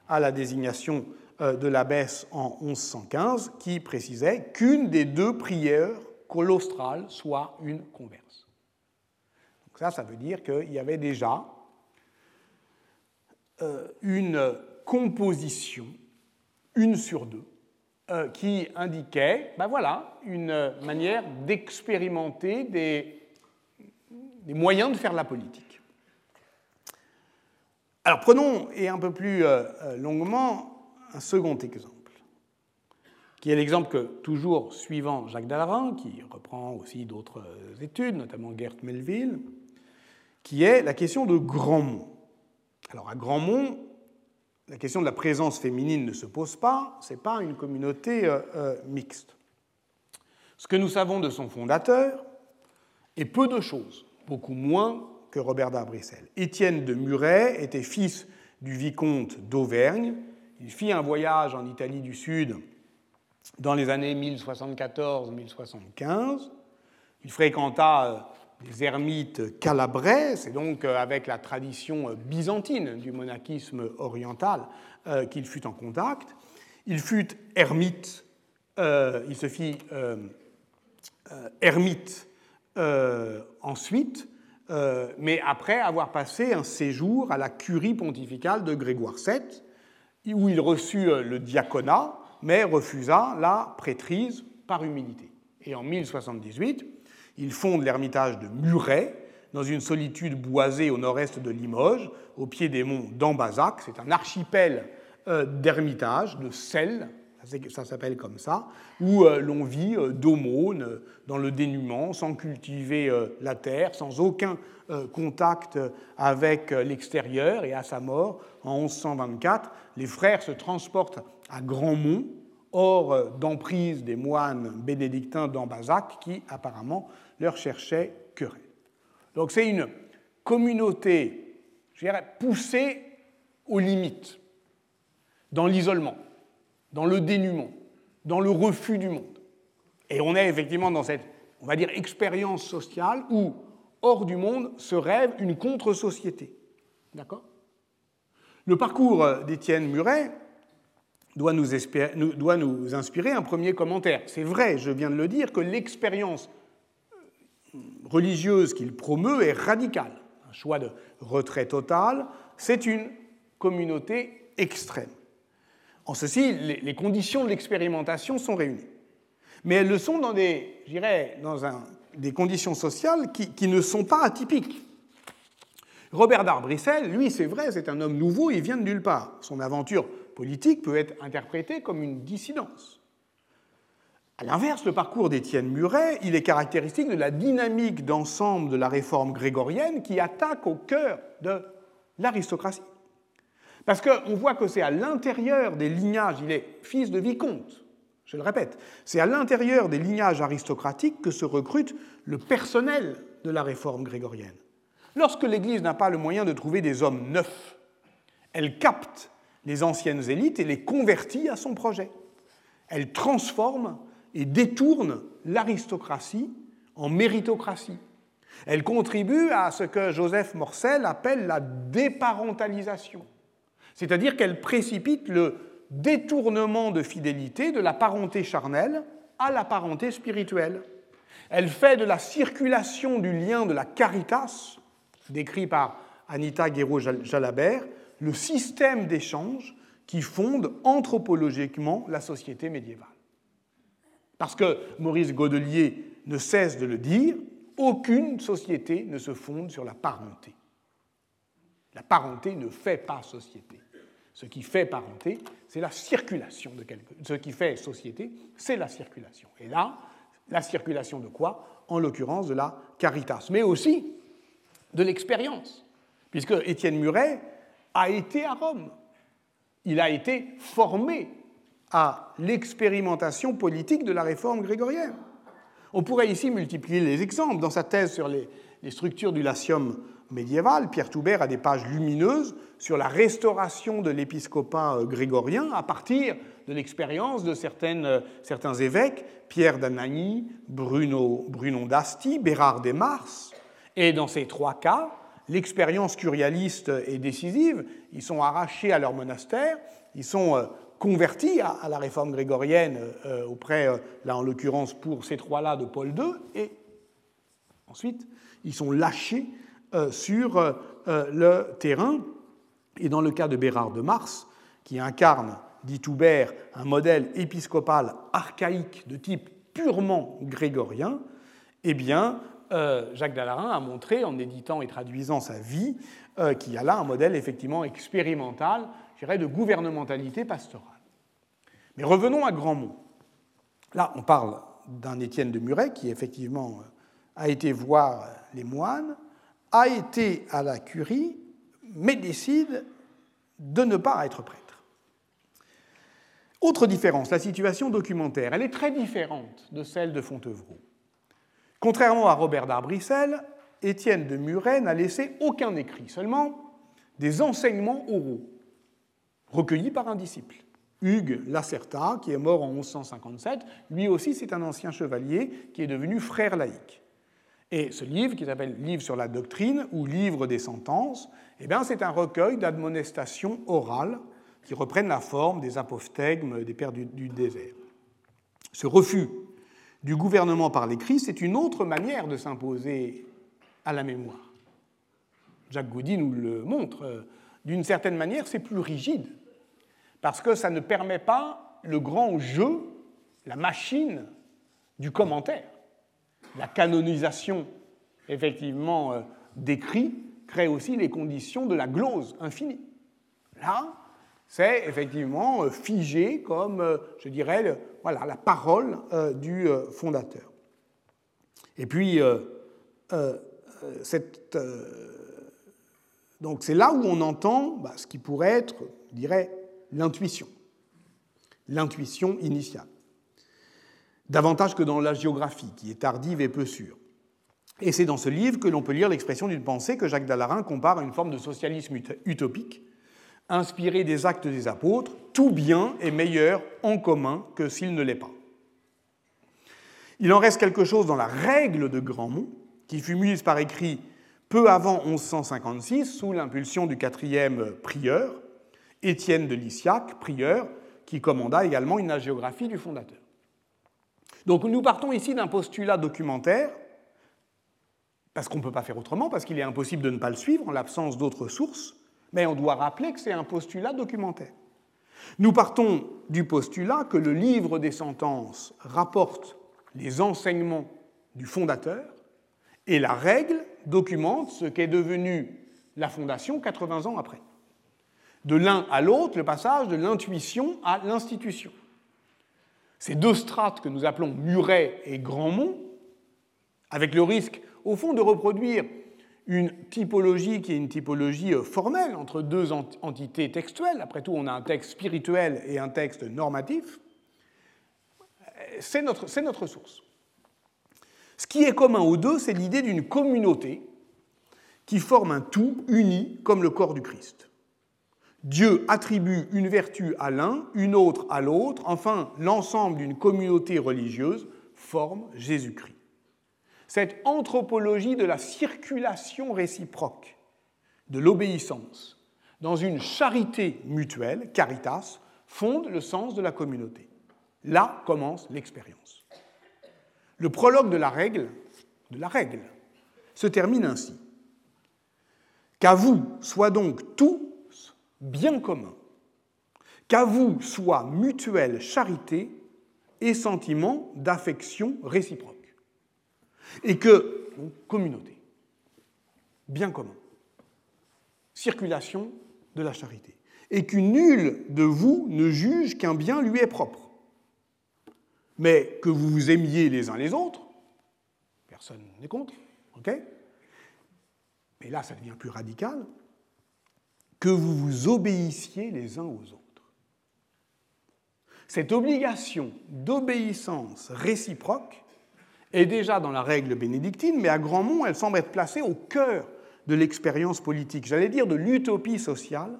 à la désignation de l'abbesse en 1115 qui précisait qu'une des deux prières colostrales soit une converse. Donc ça, ça veut dire qu'il y avait déjà euh, une composition, une sur deux, euh, qui indiquait, ben voilà, une manière d'expérimenter des, moyens de faire la politique. Alors prenons, et un peu plus euh, euh, longuement, un second exemple, qui est l'exemple que, toujours suivant Jacques Dallarin, qui reprend aussi d'autres études, notamment Gert Melville, qui est la question de Grandmont. Alors à Grandmont, la question de la présence féminine ne se pose pas, ce n'est pas une communauté euh, euh, mixte. Ce que nous savons de son fondateur est peu de choses, beaucoup moins que Robert d'Arbrissel. Étienne de Muret était fils du vicomte d'Auvergne. Il fit un voyage en Italie du Sud dans les années 1074-1075. Il fréquenta euh, les ermites calabrais, c'est donc euh, avec la tradition euh, byzantine du monachisme oriental euh, qu'il fut en contact. Il fut ermite, il se fit ermite ensuite, mais après avoir passé un séjour à la curie pontificale de Grégoire VII, où il reçut le diaconat, mais refusa la prêtrise par humilité. Et en 1078, il fonde l'ermitage de Muret, dans une solitude boisée au nord-est de Limoges, au pied des monts d'Ambazac. C'est un archipel euh, d'ermitage, de sel, ça s'appelle comme ça, où euh, l'on vit euh, d'aumône, dans le dénuement, sans cultiver la terre, sans aucun contact avec l'extérieur. Et à sa mort, en 1124, les frères se transportent à Grandmont, hors d'emprise des moines bénédictins d'Ambazac, qui apparemment leur cherchait querelle. Donc c'est une communauté, je dirais, poussée aux limites, dans l'isolement, dans le dénuement, dans le refus du monde. Et on est effectivement dans cette, on va dire, expérience sociale où, hors du monde, se rêve une contre-société. D'accord? Le parcours d'Étienne Muret doit nous, doit nous inspirer un premier commentaire. C'est vrai, je viens de le dire, que l'expérience religieuse qu'il promeut est radicale. Un choix de retrait total, c'est une communauté extrême. En ceci, les conditions de l'expérimentation sont réunies. Mais elles le sont dans des, dans des conditions sociales qui, qui, ne sont pas atypiques. Robert d'Arbrissel, lui, c'est vrai, c'est un homme nouveau, il vient de nulle part. Son aventure politique peut être interprétée comme une dissidence. À l'inverse, le parcours d'Étienne Muret, il est caractéristique de la dynamique d'ensemble de la réforme grégorienne qui attaque au cœur de l'aristocratie. Parce qu'on voit que c'est à l'intérieur des lignages, il est fils de vicomte, je le répète, c'est à l'intérieur des lignages aristocratiques que se recrute le personnel de la réforme grégorienne. Lorsque l'Église n'a pas le moyen de trouver des hommes neufs, elle capte les anciennes élites et les convertit à son projet. Elle transforme et détourne l'aristocratie en méritocratie. Elle contribue à ce que Joseph Morcel appelle la déparentalisation, c'est-à-dire qu'elle précipite le détournement de fidélité de la parenté charnelle à la parenté spirituelle. Elle fait de la circulation du lien de la caritas, décrit par Anita Guéraud-Jalabert, le système d'échange qui fonde anthropologiquement la société médiévale. Parce que Maurice Godelier ne cesse de le dire, aucune société ne se fonde sur la parenté. La parenté ne fait pas société. Ce qui fait parenté, c'est la circulation de quelque Ce qui fait société, c'est la circulation. Et là, la circulation de quoi? En l'occurrence de la caritas. Mais aussi de l'expérience, puisque Étienne Muret a été à Rome. Il a été formé à l'expérimentation politique de la réforme grégorienne. On pourrait ici multiplier les exemples. Dans sa thèse sur les, structures du latium Pierre Toubert a des pages lumineuses sur la restauration de l'épiscopat euh, grégorien à partir de l'expérience de euh, certains évêques, Pierre d'Anagni, Bruno, Brunon d'Asti, Bérard des Mars. Et dans ces trois cas, l'expérience curialiste est décisive. Ils sont arrachés à leur monastère, ils sont euh, convertis à, la réforme grégorienne auprès, là en l'occurrence pour ces trois-là, de Paul II, et ensuite ils sont lâchés sur le terrain. Et dans le cas de Bérard de Mars, qui incarne, dit Toubert, un modèle épiscopal archaïque de type purement grégorien, eh bien, Jacques Dallarin a montré, en éditant et traduisant sa vie, qu'il y a là un modèle effectivement expérimental de gouvernementalité pastorale. Mais revenons à Grandmont. Là, on parle d'un Étienne de Muret qui, effectivement, a été voir les moines, a été à la curie, mais décide de ne pas être prêtre. Autre différence, la situation documentaire, elle est très différente de celle de Fontevraud. Contrairement à Robert d'Arbrissel, Étienne de Muret n'a laissé aucun écrit, seulement des enseignements oraux recueilli par un disciple. Hugues Lacerta, qui est mort en 1157, lui aussi c'est un ancien chevalier qui est devenu frère laïque. Et ce livre, qui s'appelle Livre sur la doctrine ou Livre des sentences, eh c'est un recueil d'admonestations orales qui reprennent la forme des apophthegmes des pères du, désert. Ce refus du gouvernement par l'écrit, c'est une autre manière de s'imposer à la mémoire. Jacques Goudy nous le montre. D'une certaine manière, c'est plus rigide parce que ça ne permet pas le grand jeu, la machine du commentaire. La canonisation, effectivement, euh, d'écrit crée aussi les conditions de la glose infinie. Là, c'est effectivement euh, figé comme, euh, je dirais, voilà, la parole du fondateur. Et puis, donc c'est là où on entend bah, ce qui pourrait être, je dirais, l'intuition, l'intuition initiale, davantage que dans la géographie, qui est tardive et peu sûre. Et c'est dans ce livre que l'on peut lire l'expression d'une pensée que Jacques Dallarin compare à une forme de socialisme utopique, inspiré des actes des apôtres, tout bien est meilleur en commun que s'il ne l'est pas. Il en reste quelque chose dans la règle de Grandmont, qui fut mise par écrit peu avant 1156 sous l'impulsion du quatrième prieur, Étienne de Lysiac, prieur, qui commanda également une agiographie du fondateur. Donc nous partons ici d'un postulat documentaire, parce qu'on ne peut pas faire autrement, parce qu'il est impossible de ne pas le suivre en l'absence d'autres sources, mais on doit rappeler que c'est un postulat documentaire. Nous partons du postulat que le livre des sentences rapporte les enseignements du fondateur et la règle documente ce qu'est devenu la fondation 80 ans après de l'un à l'autre le passage de l'intuition à l'institution. Ces deux strates que nous appelons Muret et Grandmont, avec le risque, au fond, de reproduire une typologie qui est une typologie euh, formelle entre deux entités textuelles, après tout on a un texte spirituel et un texte normatif, c'est notre, notre source. Ce qui est commun aux deux, c'est l'idée d'une communauté qui forme un tout uni comme le corps du Christ. Dieu attribue une vertu à l'un, une autre à l'autre, enfin l'ensemble d'une communauté religieuse forme Jésus-Christ. Cette anthropologie de la circulation réciproque, de l'obéissance, dans une charité mutuelle, caritas, fonde le sens de la communauté. Là commence l'expérience. Le prologue de la règle, de la règle, se termine ainsi. Qu'à vous soit donc tout bien commun, qu'à vous soit mutuelle charité et sentiment d'affection réciproque, et que, communauté, bien commun, circulation de la charité, et que nul de vous ne juge qu'un bien lui est propre, mais que vous vous aimiez les uns les autres, personne n'est contre, ok? Mais là ça devient plus radical, que vous vous obéissiez les uns aux autres. Cette obligation d'obéissance réciproque est déjà dans la règle bénédictine, mais à Grandmont, elle semble être placée au cœur de l'expérience politique, j'allais dire de l'utopie sociale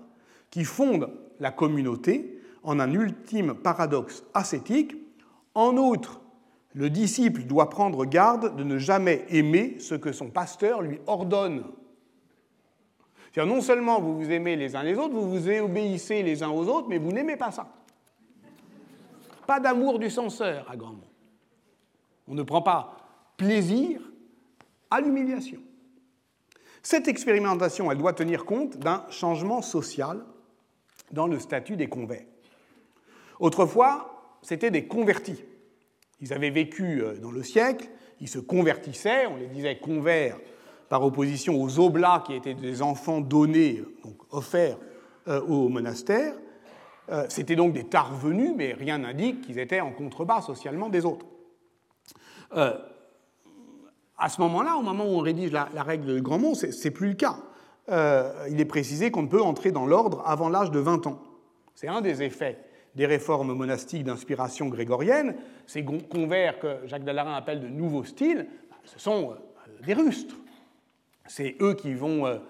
qui fonde la communauté en un ultime paradoxe ascétique. En outre, le disciple doit prendre garde de ne jamais aimer ce que son pasteur lui ordonne. C'est-à-dire non seulement vous vous aimez les uns les autres, vous vous obéissez les uns aux autres, mais vous n'aimez pas ça. Pas d'amour du censeur à grand mot. On ne prend pas plaisir à l'humiliation. Cette expérimentation, elle doit tenir compte d'un changement social dans le statut des convers. Autrefois, c'était des convertis. Ils avaient vécu euh, dans le siècle, ils se convertissaient, on les disait convers par opposition aux oblats qui étaient des enfants donnés, donc offerts euh, au monastère. Euh, c'était donc des tarvenus, mais rien n'indique qu'ils étaient en contrebas socialement des autres. Euh, à ce moment-là, au moment où on rédige la, règle de Grandmont, ce n'est plus le cas. Il est précisé qu'on ne peut entrer dans l'ordre avant l'âge de 20 ans. C'est un des effets des réformes monastiques d'inspiration grégorienne. Ces convers que Jacques Dallarin appelle de nouveaux styles, ce sont des rustres. C'est eux qui vont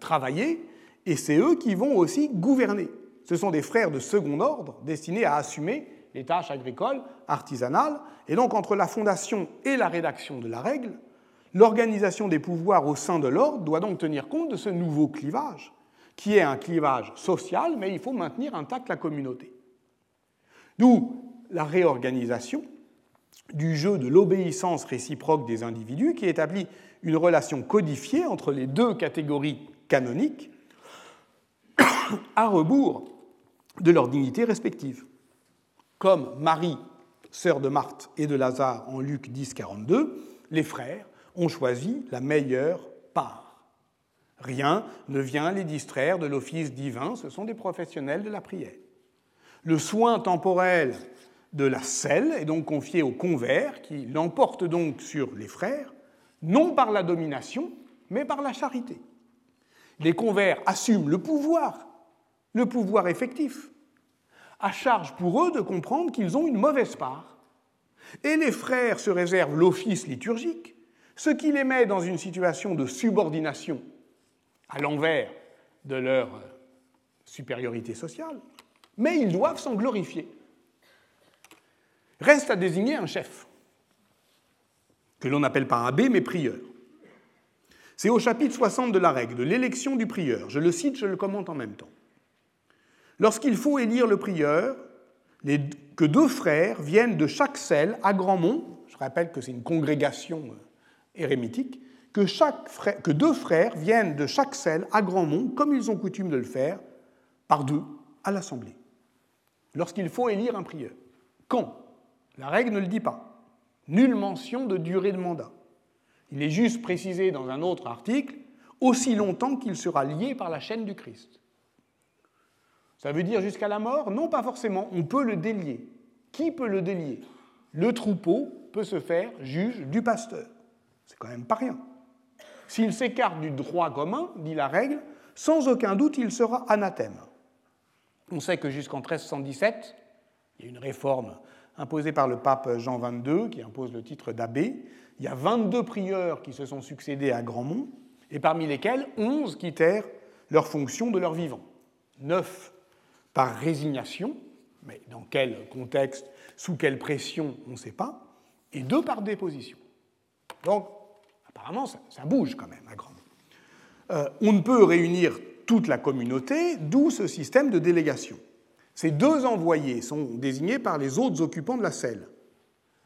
travailler et c'est eux qui vont aussi gouverner. Ce sont des frères de second ordre destinés à assumer les tâches agricoles, artisanales, et donc entre la fondation et la rédaction de la règle, l'organisation des pouvoirs au sein de l'ordre doit donc tenir compte de ce nouveau clivage, qui est un clivage social, mais il faut maintenir intacte la communauté. D'où la réorganisation du jeu de l'obéissance réciproque des individus qui établit une relation codifiée entre les deux catégories canoniques, à rebours de leur dignité respective. Comme Marie, sœur de Marthe et de Lazare en Luc 10, 42, les frères ont choisi la meilleure part. Rien ne vient les distraire de l'office divin, ce sont des professionnels de la prière. Le soin temporel de la selle est donc confié aux convers qui l'emportent donc sur les frères, non par la domination, mais par la charité. Les convers assument le pouvoir le pouvoir effectif, à charge pour eux de comprendre qu'ils ont une mauvaise part. Et les frères se réservent l'office liturgique, ce qui les met dans une situation de subordination à l'envers de leur supériorité sociale, mais ils doivent s'en glorifier. Reste à désigner un chef, que l'on n'appelle pas abbé, mais prieur. C'est au chapitre 60 de la règle de l'élection du prieur. Je le cite, je le commente en même temps. Lorsqu'il faut élire le prieur, que deux frères viennent de chaque celle à Grandmont, je rappelle que c'est une congrégation euh, érémitique, que, que, deux frères viennent de chaque celle à Grandmont, comme ils ont coutume de le faire, par deux, à l'Assemblée. Lorsqu'il faut élire un prieur. Quand? La règle ne le dit pas. Nulle mention de durée de mandat. Il est juste précisé dans un autre article, aussi longtemps qu'il sera lié par la chaîne du Christ. Ça veut dire jusqu'à la mort? Non, pas forcément. On peut le délier. Qui peut le délier? Le troupeau peut se faire juge du pasteur. C'est quand même pas rien. S'il s'écarte du droit commun, dit la règle, sans aucun doute il sera anathème. On sait que jusqu'en 1317, il y a une réforme imposée par le pape Jean XXII qui impose le titre d'abbé. Il y a 22 prieurs qui se sont succédés à Grandmont, et parmi lesquels 11 quittèrent leur fonction de leur vivant. Neuf par résignation, mais dans quel contexte, sous quelle pression, on ne sait pas, et deux par déposition. Donc, apparemment, ça, bouge quand même à grand. Euh, on ne peut réunir toute la communauté, d'où ce système de délégation. Ces deux envoyés sont désignés par les autres occupants de la selle.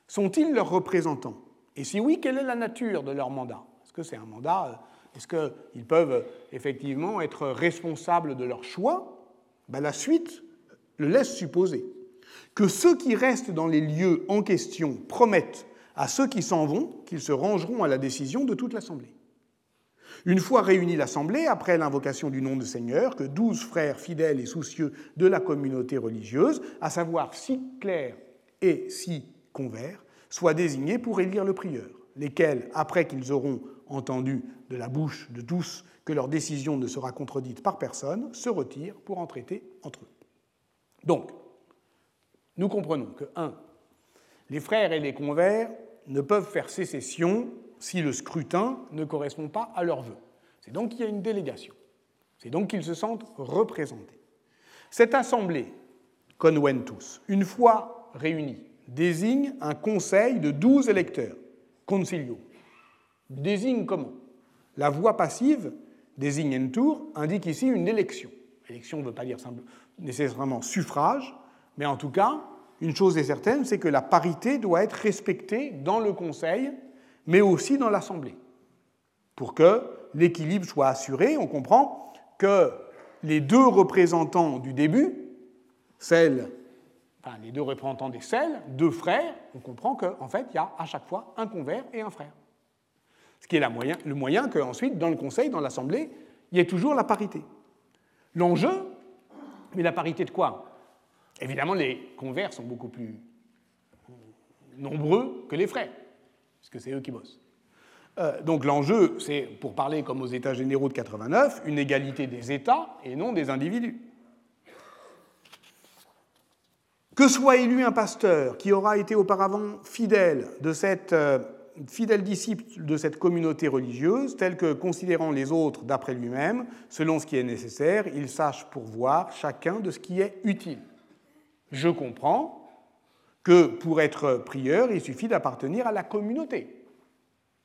Sont-ils leurs représentants? Et si oui, quelle est la nature de leur mandat? Est-ce que c'est un mandat euh, Est-ce qu'ils peuvent effectivement être responsables de leur choix? Ben, la suite le laisse supposer que ceux qui restent dans les lieux en question promettent à ceux qui s'en vont qu'ils se rangeront à la décision de toute l'Assemblée. Une fois réunie l'Assemblée, après l'invocation du nom de Seigneur, que douze frères fidèles et soucieux de la communauté religieuse, à savoir six clercs et six convers, soient désignés pour élire le prieur. lesquels, après qu'ils auront entendu de la bouche de tous que leur décision ne sera contredite par personne, se retirent pour en traiter entre eux. Donc, nous comprenons que, 1. Les frères et les convers ne peuvent faire sécession si le scrutin ne correspond pas à leurs vœux. C'est donc qu'il y a une délégation. C'est donc qu'ils se sentent représentés. Cette assemblée, conventus, une fois réunie, désigne un conseil de douze électeurs, concilio. Désigne comment? La voix passive, désigne tour, indique ici une élection. Élection ne veut pas dire nécessairement suffrage, mais en tout cas, une chose est certaine, c'est que la parité doit être respectée dans le Conseil, mais aussi dans l'Assemblée. Pour que l'équilibre soit assuré, on comprend que les deux représentants du début, celles, enfin, les deux représentants des celles, deux frères, on comprend qu'en fait, il y a à chaque fois un convert et un frère. Ce qui est le moyen qu'ensuite, dans le Conseil, dans l'Assemblée, il y ait toujours la parité. L'enjeu, mais la parité de quoi? Évidemment, les convers sont beaucoup plus nombreux que les frères, puisque c'est eux qui bossent. Euh, donc l'enjeu, c'est, pour parler comme aux États généraux de 89, une égalité des États et non des individus. Que soit élu un pasteur qui aura été auparavant fidèle, de cette, euh, fidèle disciple de cette communauté religieuse, tel que considérant les autres d'après lui-même, selon ce qui est nécessaire, il sache pourvoir chacun de ce qui est utile. Je comprends que pour être prieur, il suffit d'appartenir à la communauté,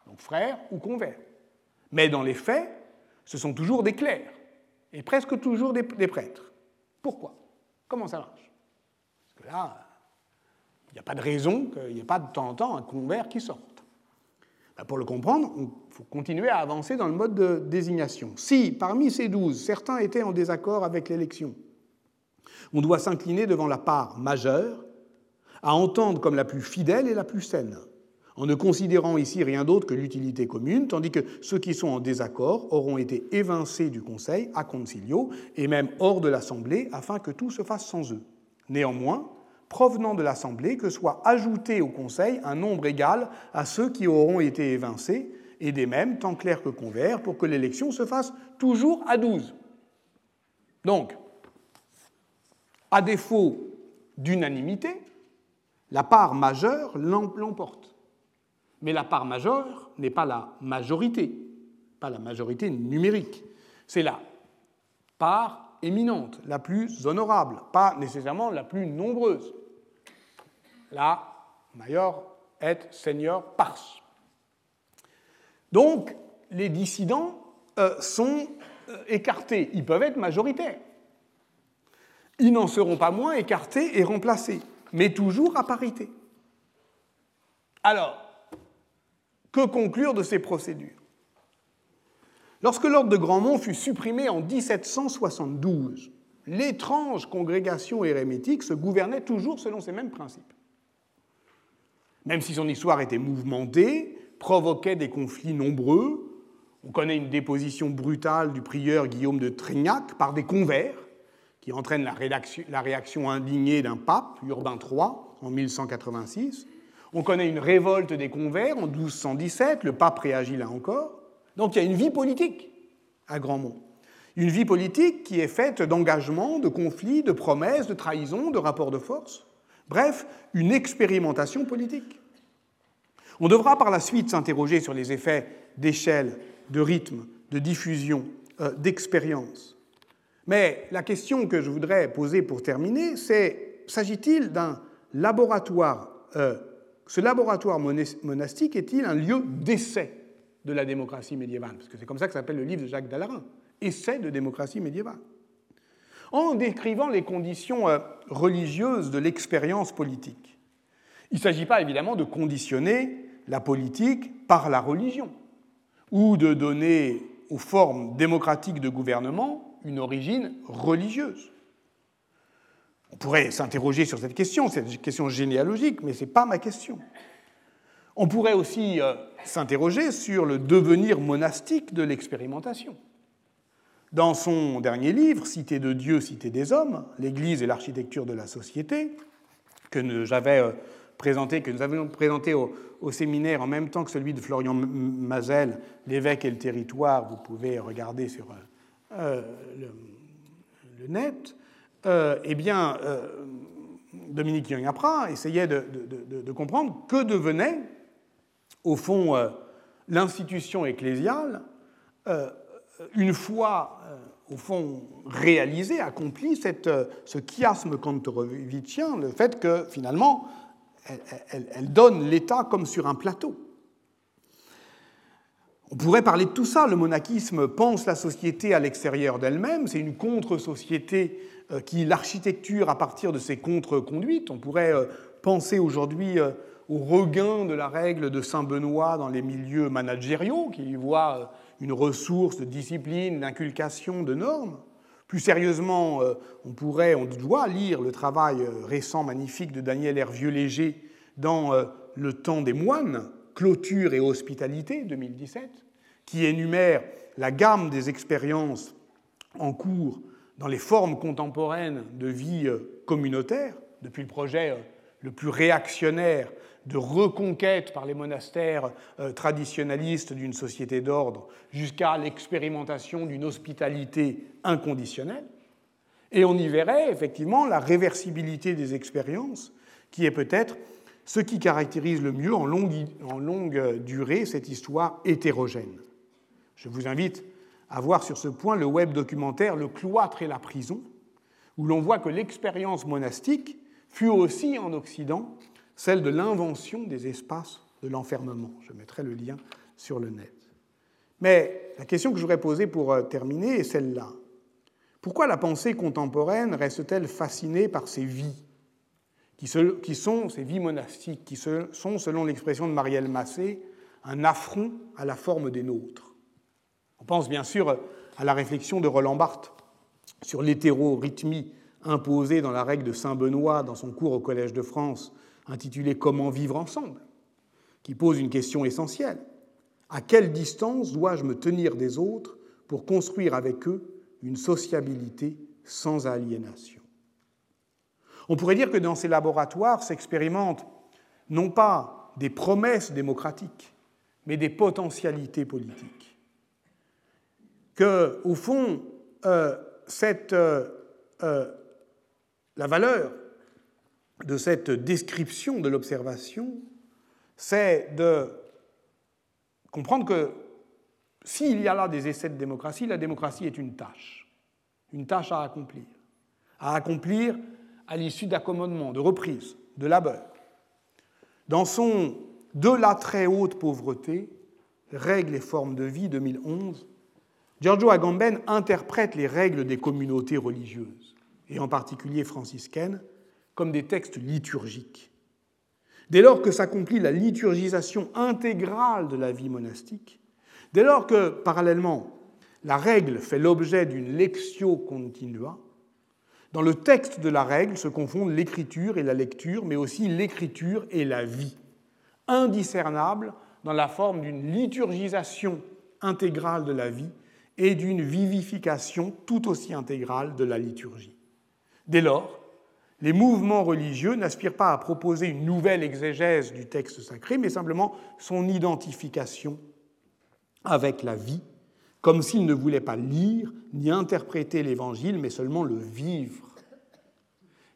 donc frère ou convert. Mais dans les faits, ce sont toujours des clercs, et presque toujours des, prêtres. Pourquoi? Comment ça marche? Parce que là, il n'y a pas de raison qu'il n'y ait pas de temps en temps un convert qui sorte. Ben, pour le comprendre, il faut continuer à avancer dans le mode de désignation. Si parmi ces douze, certains étaient en désaccord avec l'élection, on doit s'incliner devant la part majeure, à entendre comme la plus fidèle et la plus saine, en ne considérant ici rien d'autre que l'utilité commune, tandis que ceux qui sont en désaccord auront été évincés du Conseil à concilio et même hors de l'Assemblée afin que tout se fasse sans eux. Néanmoins, provenant de l'Assemblée, que soit ajouté au Conseil un nombre égal à ceux qui auront été évincés, et des mêmes, tant clairs que convers, pour que l'élection se fasse toujours à douze. Donc, à défaut d'unanimité, la part majeure l'emporte. Mais la part majeure n'est pas la majorité, pas la majorité numérique. C'est la part éminente, la plus honorable, pas nécessairement la plus nombreuse. La major et senior pars. Donc, les dissidents euh, sont euh, écartés. Ils peuvent être majoritaires ils n'en seront pas moins écartés et remplacés, mais toujours à parité. Alors, que conclure de ces procédures? Lorsque l'ordre de Grandmont fut supprimé en 1772, l'étrange congrégation hérémétique se gouvernait toujours selon ces mêmes principes. Même si son histoire était mouvementée, provoquait des conflits nombreux, on connaît une déposition brutale du prieur Guillaume de Trignac par des convers, qui entraîne la, réaction indignée d'un pape, Urbain III, en 1186. On connaît une révolte des convers en 1217, le pape réagit là encore. Donc il y a une vie politique à Grandmont. Une vie politique qui est faite d'engagements, de conflits, de promesses, de trahisons, de rapports de force. Bref, une expérimentation politique. On devra par la suite s'interroger sur les effets d'échelle, de rythme, de diffusion, euh, d'expérience. Mais la question que je voudrais poser pour terminer, c'est s'agit-il d'un laboratoire euh, Ce laboratoire monastique est-il un lieu d'essai de la démocratie médiévale? Parce que c'est comme ça que s'appelle le livre de Jacques Dallarin, Essai de démocratie médiévale. En décrivant les conditions euh, religieuses de l'expérience politique, il ne s'agit pas évidemment de conditionner la politique par la religion ou de donner aux formes démocratiques de gouvernement une origine religieuse. On pourrait s'interroger sur cette question, c'est une question généalogique, mais ce n'est pas ma question. On pourrait aussi euh, s'interroger sur le devenir monastique de l'expérimentation. Dans son dernier livre, Cité de Dieu, Cité des hommes, l'Église et l'architecture de la société, que j'avais euh, présenté, que nous avions présenté au, séminaire en même temps que celui de Florian Mazel, L'évêque et le territoire, vous pouvez regarder sur le, net, eh bien, Dominique Young-Apra essayait de, comprendre que devenait, au fond, l'institution ecclésiale une fois au fond, réalisé, accompli cette, euh, ce chiasme kantorovitchien, le fait que finalement, elle, donne l'État comme sur un plateau. On pourrait parler de tout ça. Le monachisme pense la société à l'extérieur d'elle-même. C'est une contre-société euh, qui l'architecture à partir de ses contre-conduites. On pourrait euh, penser aujourd'hui au regain de la règle de Saint-Benoît dans les milieux managériaux, qui voit une ressource de discipline, d'inculcation, de normes. Plus sérieusement, euh, on pourrait, on doit lire le travail euh, récent, magnifique de Daniel Hervieux-Léger dans euh, Le temps des moines, Clôture et hospitalité, 2017, qui énumère la gamme des expériences en cours dans les formes contemporaines de vie communautaire, depuis le projet le plus réactionnaire de reconquête par les monastères euh, traditionnalistes d'une société d'ordre jusqu'à l'expérimentation d'une hospitalité inconditionnelle. Et on y verrait effectivement la réversibilité des expériences, qui est peut-être ce qui caractérise le mieux en longue, durée cette histoire hétérogène. Je vous invite à voir sur ce point le web documentaire Le cloître et la prison, où l'on voit que l'expérience monastique fut aussi en Occident celle de l'invention des espaces de l'enfermement. Je mettrai le lien sur le net. Mais la question que je voudrais poser pour euh, terminer est celle-là. Pourquoi la pensée contemporaine reste-t-elle fascinée par ces vies, qui sont ces vies monastiques, qui sont, selon l'expression de Marielle Massé, un affront à la forme des nôtres On pense bien sûr à la réflexion de Roland Barthes sur l'hétérorhythmie imposée dans la règle de Saint-Benoît dans son cours au Collège de France intitulé Comment vivre ensemble, qui pose une question essentielle. À quelle distance dois-je me tenir des autres pour construire avec eux une sociabilité sans aliénation? On pourrait dire que dans ces laboratoires s'expérimentent non pas des promesses démocratiques, mais des potentialités politiques. Que, au fond, euh, euh, euh, la valeur de cette description de l'observation, c'est de comprendre que s'il y a là des essais de démocratie, la démocratie est une tâche, une tâche à accomplir à l'issue d'accommodements, de reprises, de labeur. Dans son De la très haute pauvreté, règles et formes de vie 2011, Giorgio Agamben interprète les règles des communautés religieuses, et en particulier franciscaines, comme des textes liturgiques. Dès lors que s'accomplit la liturgisation intégrale de la vie monastique, dès lors que, parallèlement, la règle fait l'objet d'une lectio continua, dans le texte de la règle se confondent l'écriture et la lecture, mais aussi l'écriture et la vie, indiscernables dans la forme d'une liturgisation intégrale de la vie et d'une vivification tout aussi intégrale de la liturgie. Dès lors, les mouvements religieux n'aspirent pas à proposer une nouvelle exégèse du texte sacré, mais simplement son identification avec la vie, comme s'ils ne voulaient pas lire ni interpréter l'Évangile, mais seulement le vivre.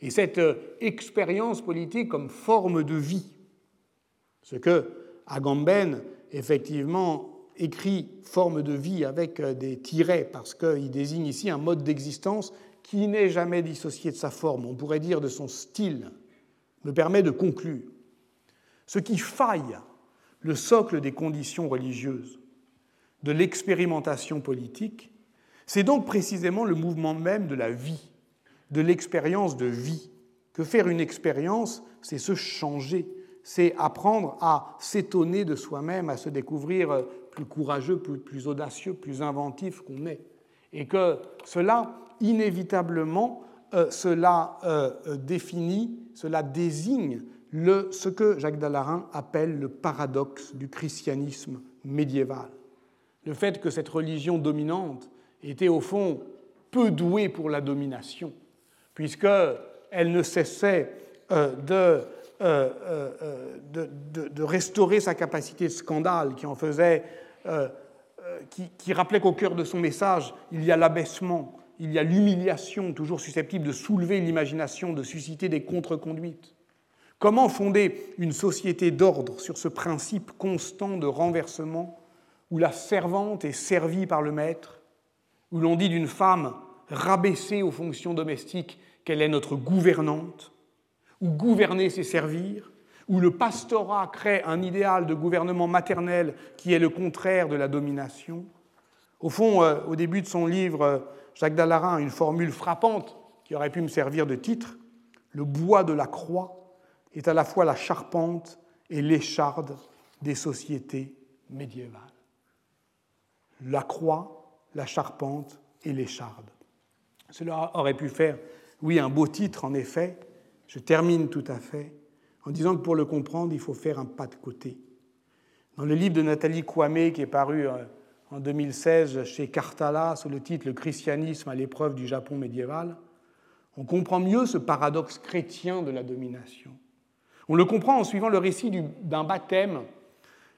Et cette euh, expérience politique comme forme de vie, ce que Agamben, effectivement, écrit forme de vie avec euh, des tirets, parce qu'il désigne ici un mode d'existence qui n'est jamais dissocié de sa forme, on pourrait dire de son style, me permet de conclure. Ce qui faille le socle des conditions religieuses, de l'expérimentation politique, c'est donc précisément le mouvement même de la vie, de l'expérience de vie. Que faire une expérience, c'est se changer, c'est apprendre à s'étonner de soi-même, à se découvrir plus courageux, plus, audacieux, plus inventif qu'on est. Et que cela, inévitablement, euh, cela euh, euh, définit, cela désigne ce que Jacques Dallarin appelle le paradoxe du christianisme médiéval. Le fait que cette religion dominante était au fond peu douée pour la domination, puisqu'elle ne cessait de de, restaurer sa capacité de scandale, qui en faisait, qui, qui rappelait qu'au cœur de son message, il y a l'abaissement, il y a l'humiliation, toujours susceptible de soulever l'imagination, de susciter des contre-conduites. Comment fonder une société d'ordre sur ce principe constant de renversement où la servante est servie par le maître, où l'on dit d'une femme rabaissée aux fonctions domestiques qu'elle est notre gouvernante, où gouverner c'est servir, où le pastorat crée un idéal de gouvernement maternel qui est le contraire de la domination. Au fond, euh, au début de son livre, Jacques Dallarin a une formule frappante qui aurait pu me servir de titre. Le bois de la croix est à la fois la charpente et l'écharde des sociétés médiévales. La croix, la charpente et l'écharde. Cela aurait pu faire, oui, un beau titre en effet. Je termine tout à fait en disant que pour le comprendre, il faut faire un pas de côté. Dans le livre de Nathalie Kwame qui est paru euh, en 2016 chez Cartala sous le titre Le christianisme à l'épreuve du Japon médiéval, on comprend mieux ce paradoxe chrétien de la domination. On le comprend en suivant le récit d'un baptême,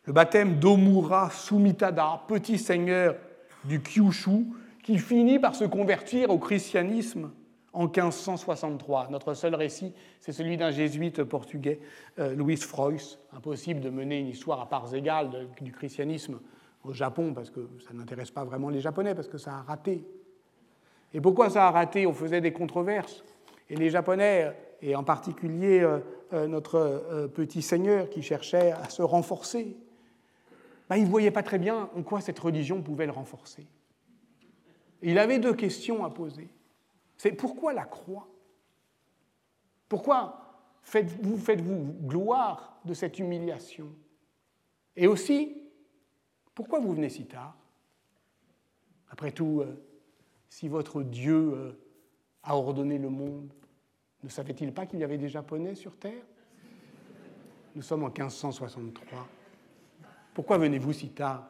le baptême d'Omura Sumitada, petit seigneur du Kyushu, qui finit par se convertir au christianisme en 1563. Notre seul récit, c'est celui d'un jésuite portugais, euh, Louis Frois. Impossible de mener une histoire à parts égales du christianisme au Japon, parce que ça n'intéresse pas vraiment les Japonais, parce que ça a raté. Et pourquoi ça a raté? On faisait des controverses. Et les Japonais, et en particulier euh, euh, notre euh, petit seigneur qui cherchait à se renforcer, ben, il ne voyait pas très bien en quoi cette religion pouvait le renforcer. il avait deux questions à poser. C'est pourquoi la croix? Pourquoi faites-vous faites -vous gloire de cette humiliation? Et aussi, pourquoi vous venez si tard? Après tout, euh, si votre Dieu euh, a ordonné le monde, ne savait-il pas qu'il y avait des Japonais sur Terre? Nous sommes en 1563. Pourquoi venez-vous si tard?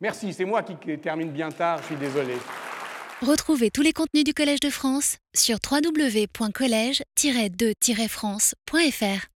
Merci, c'est moi qui termine bien tard, je suis désolé. Retrouvez tous les contenus du Collège de France sur www.colège-2-france.fr.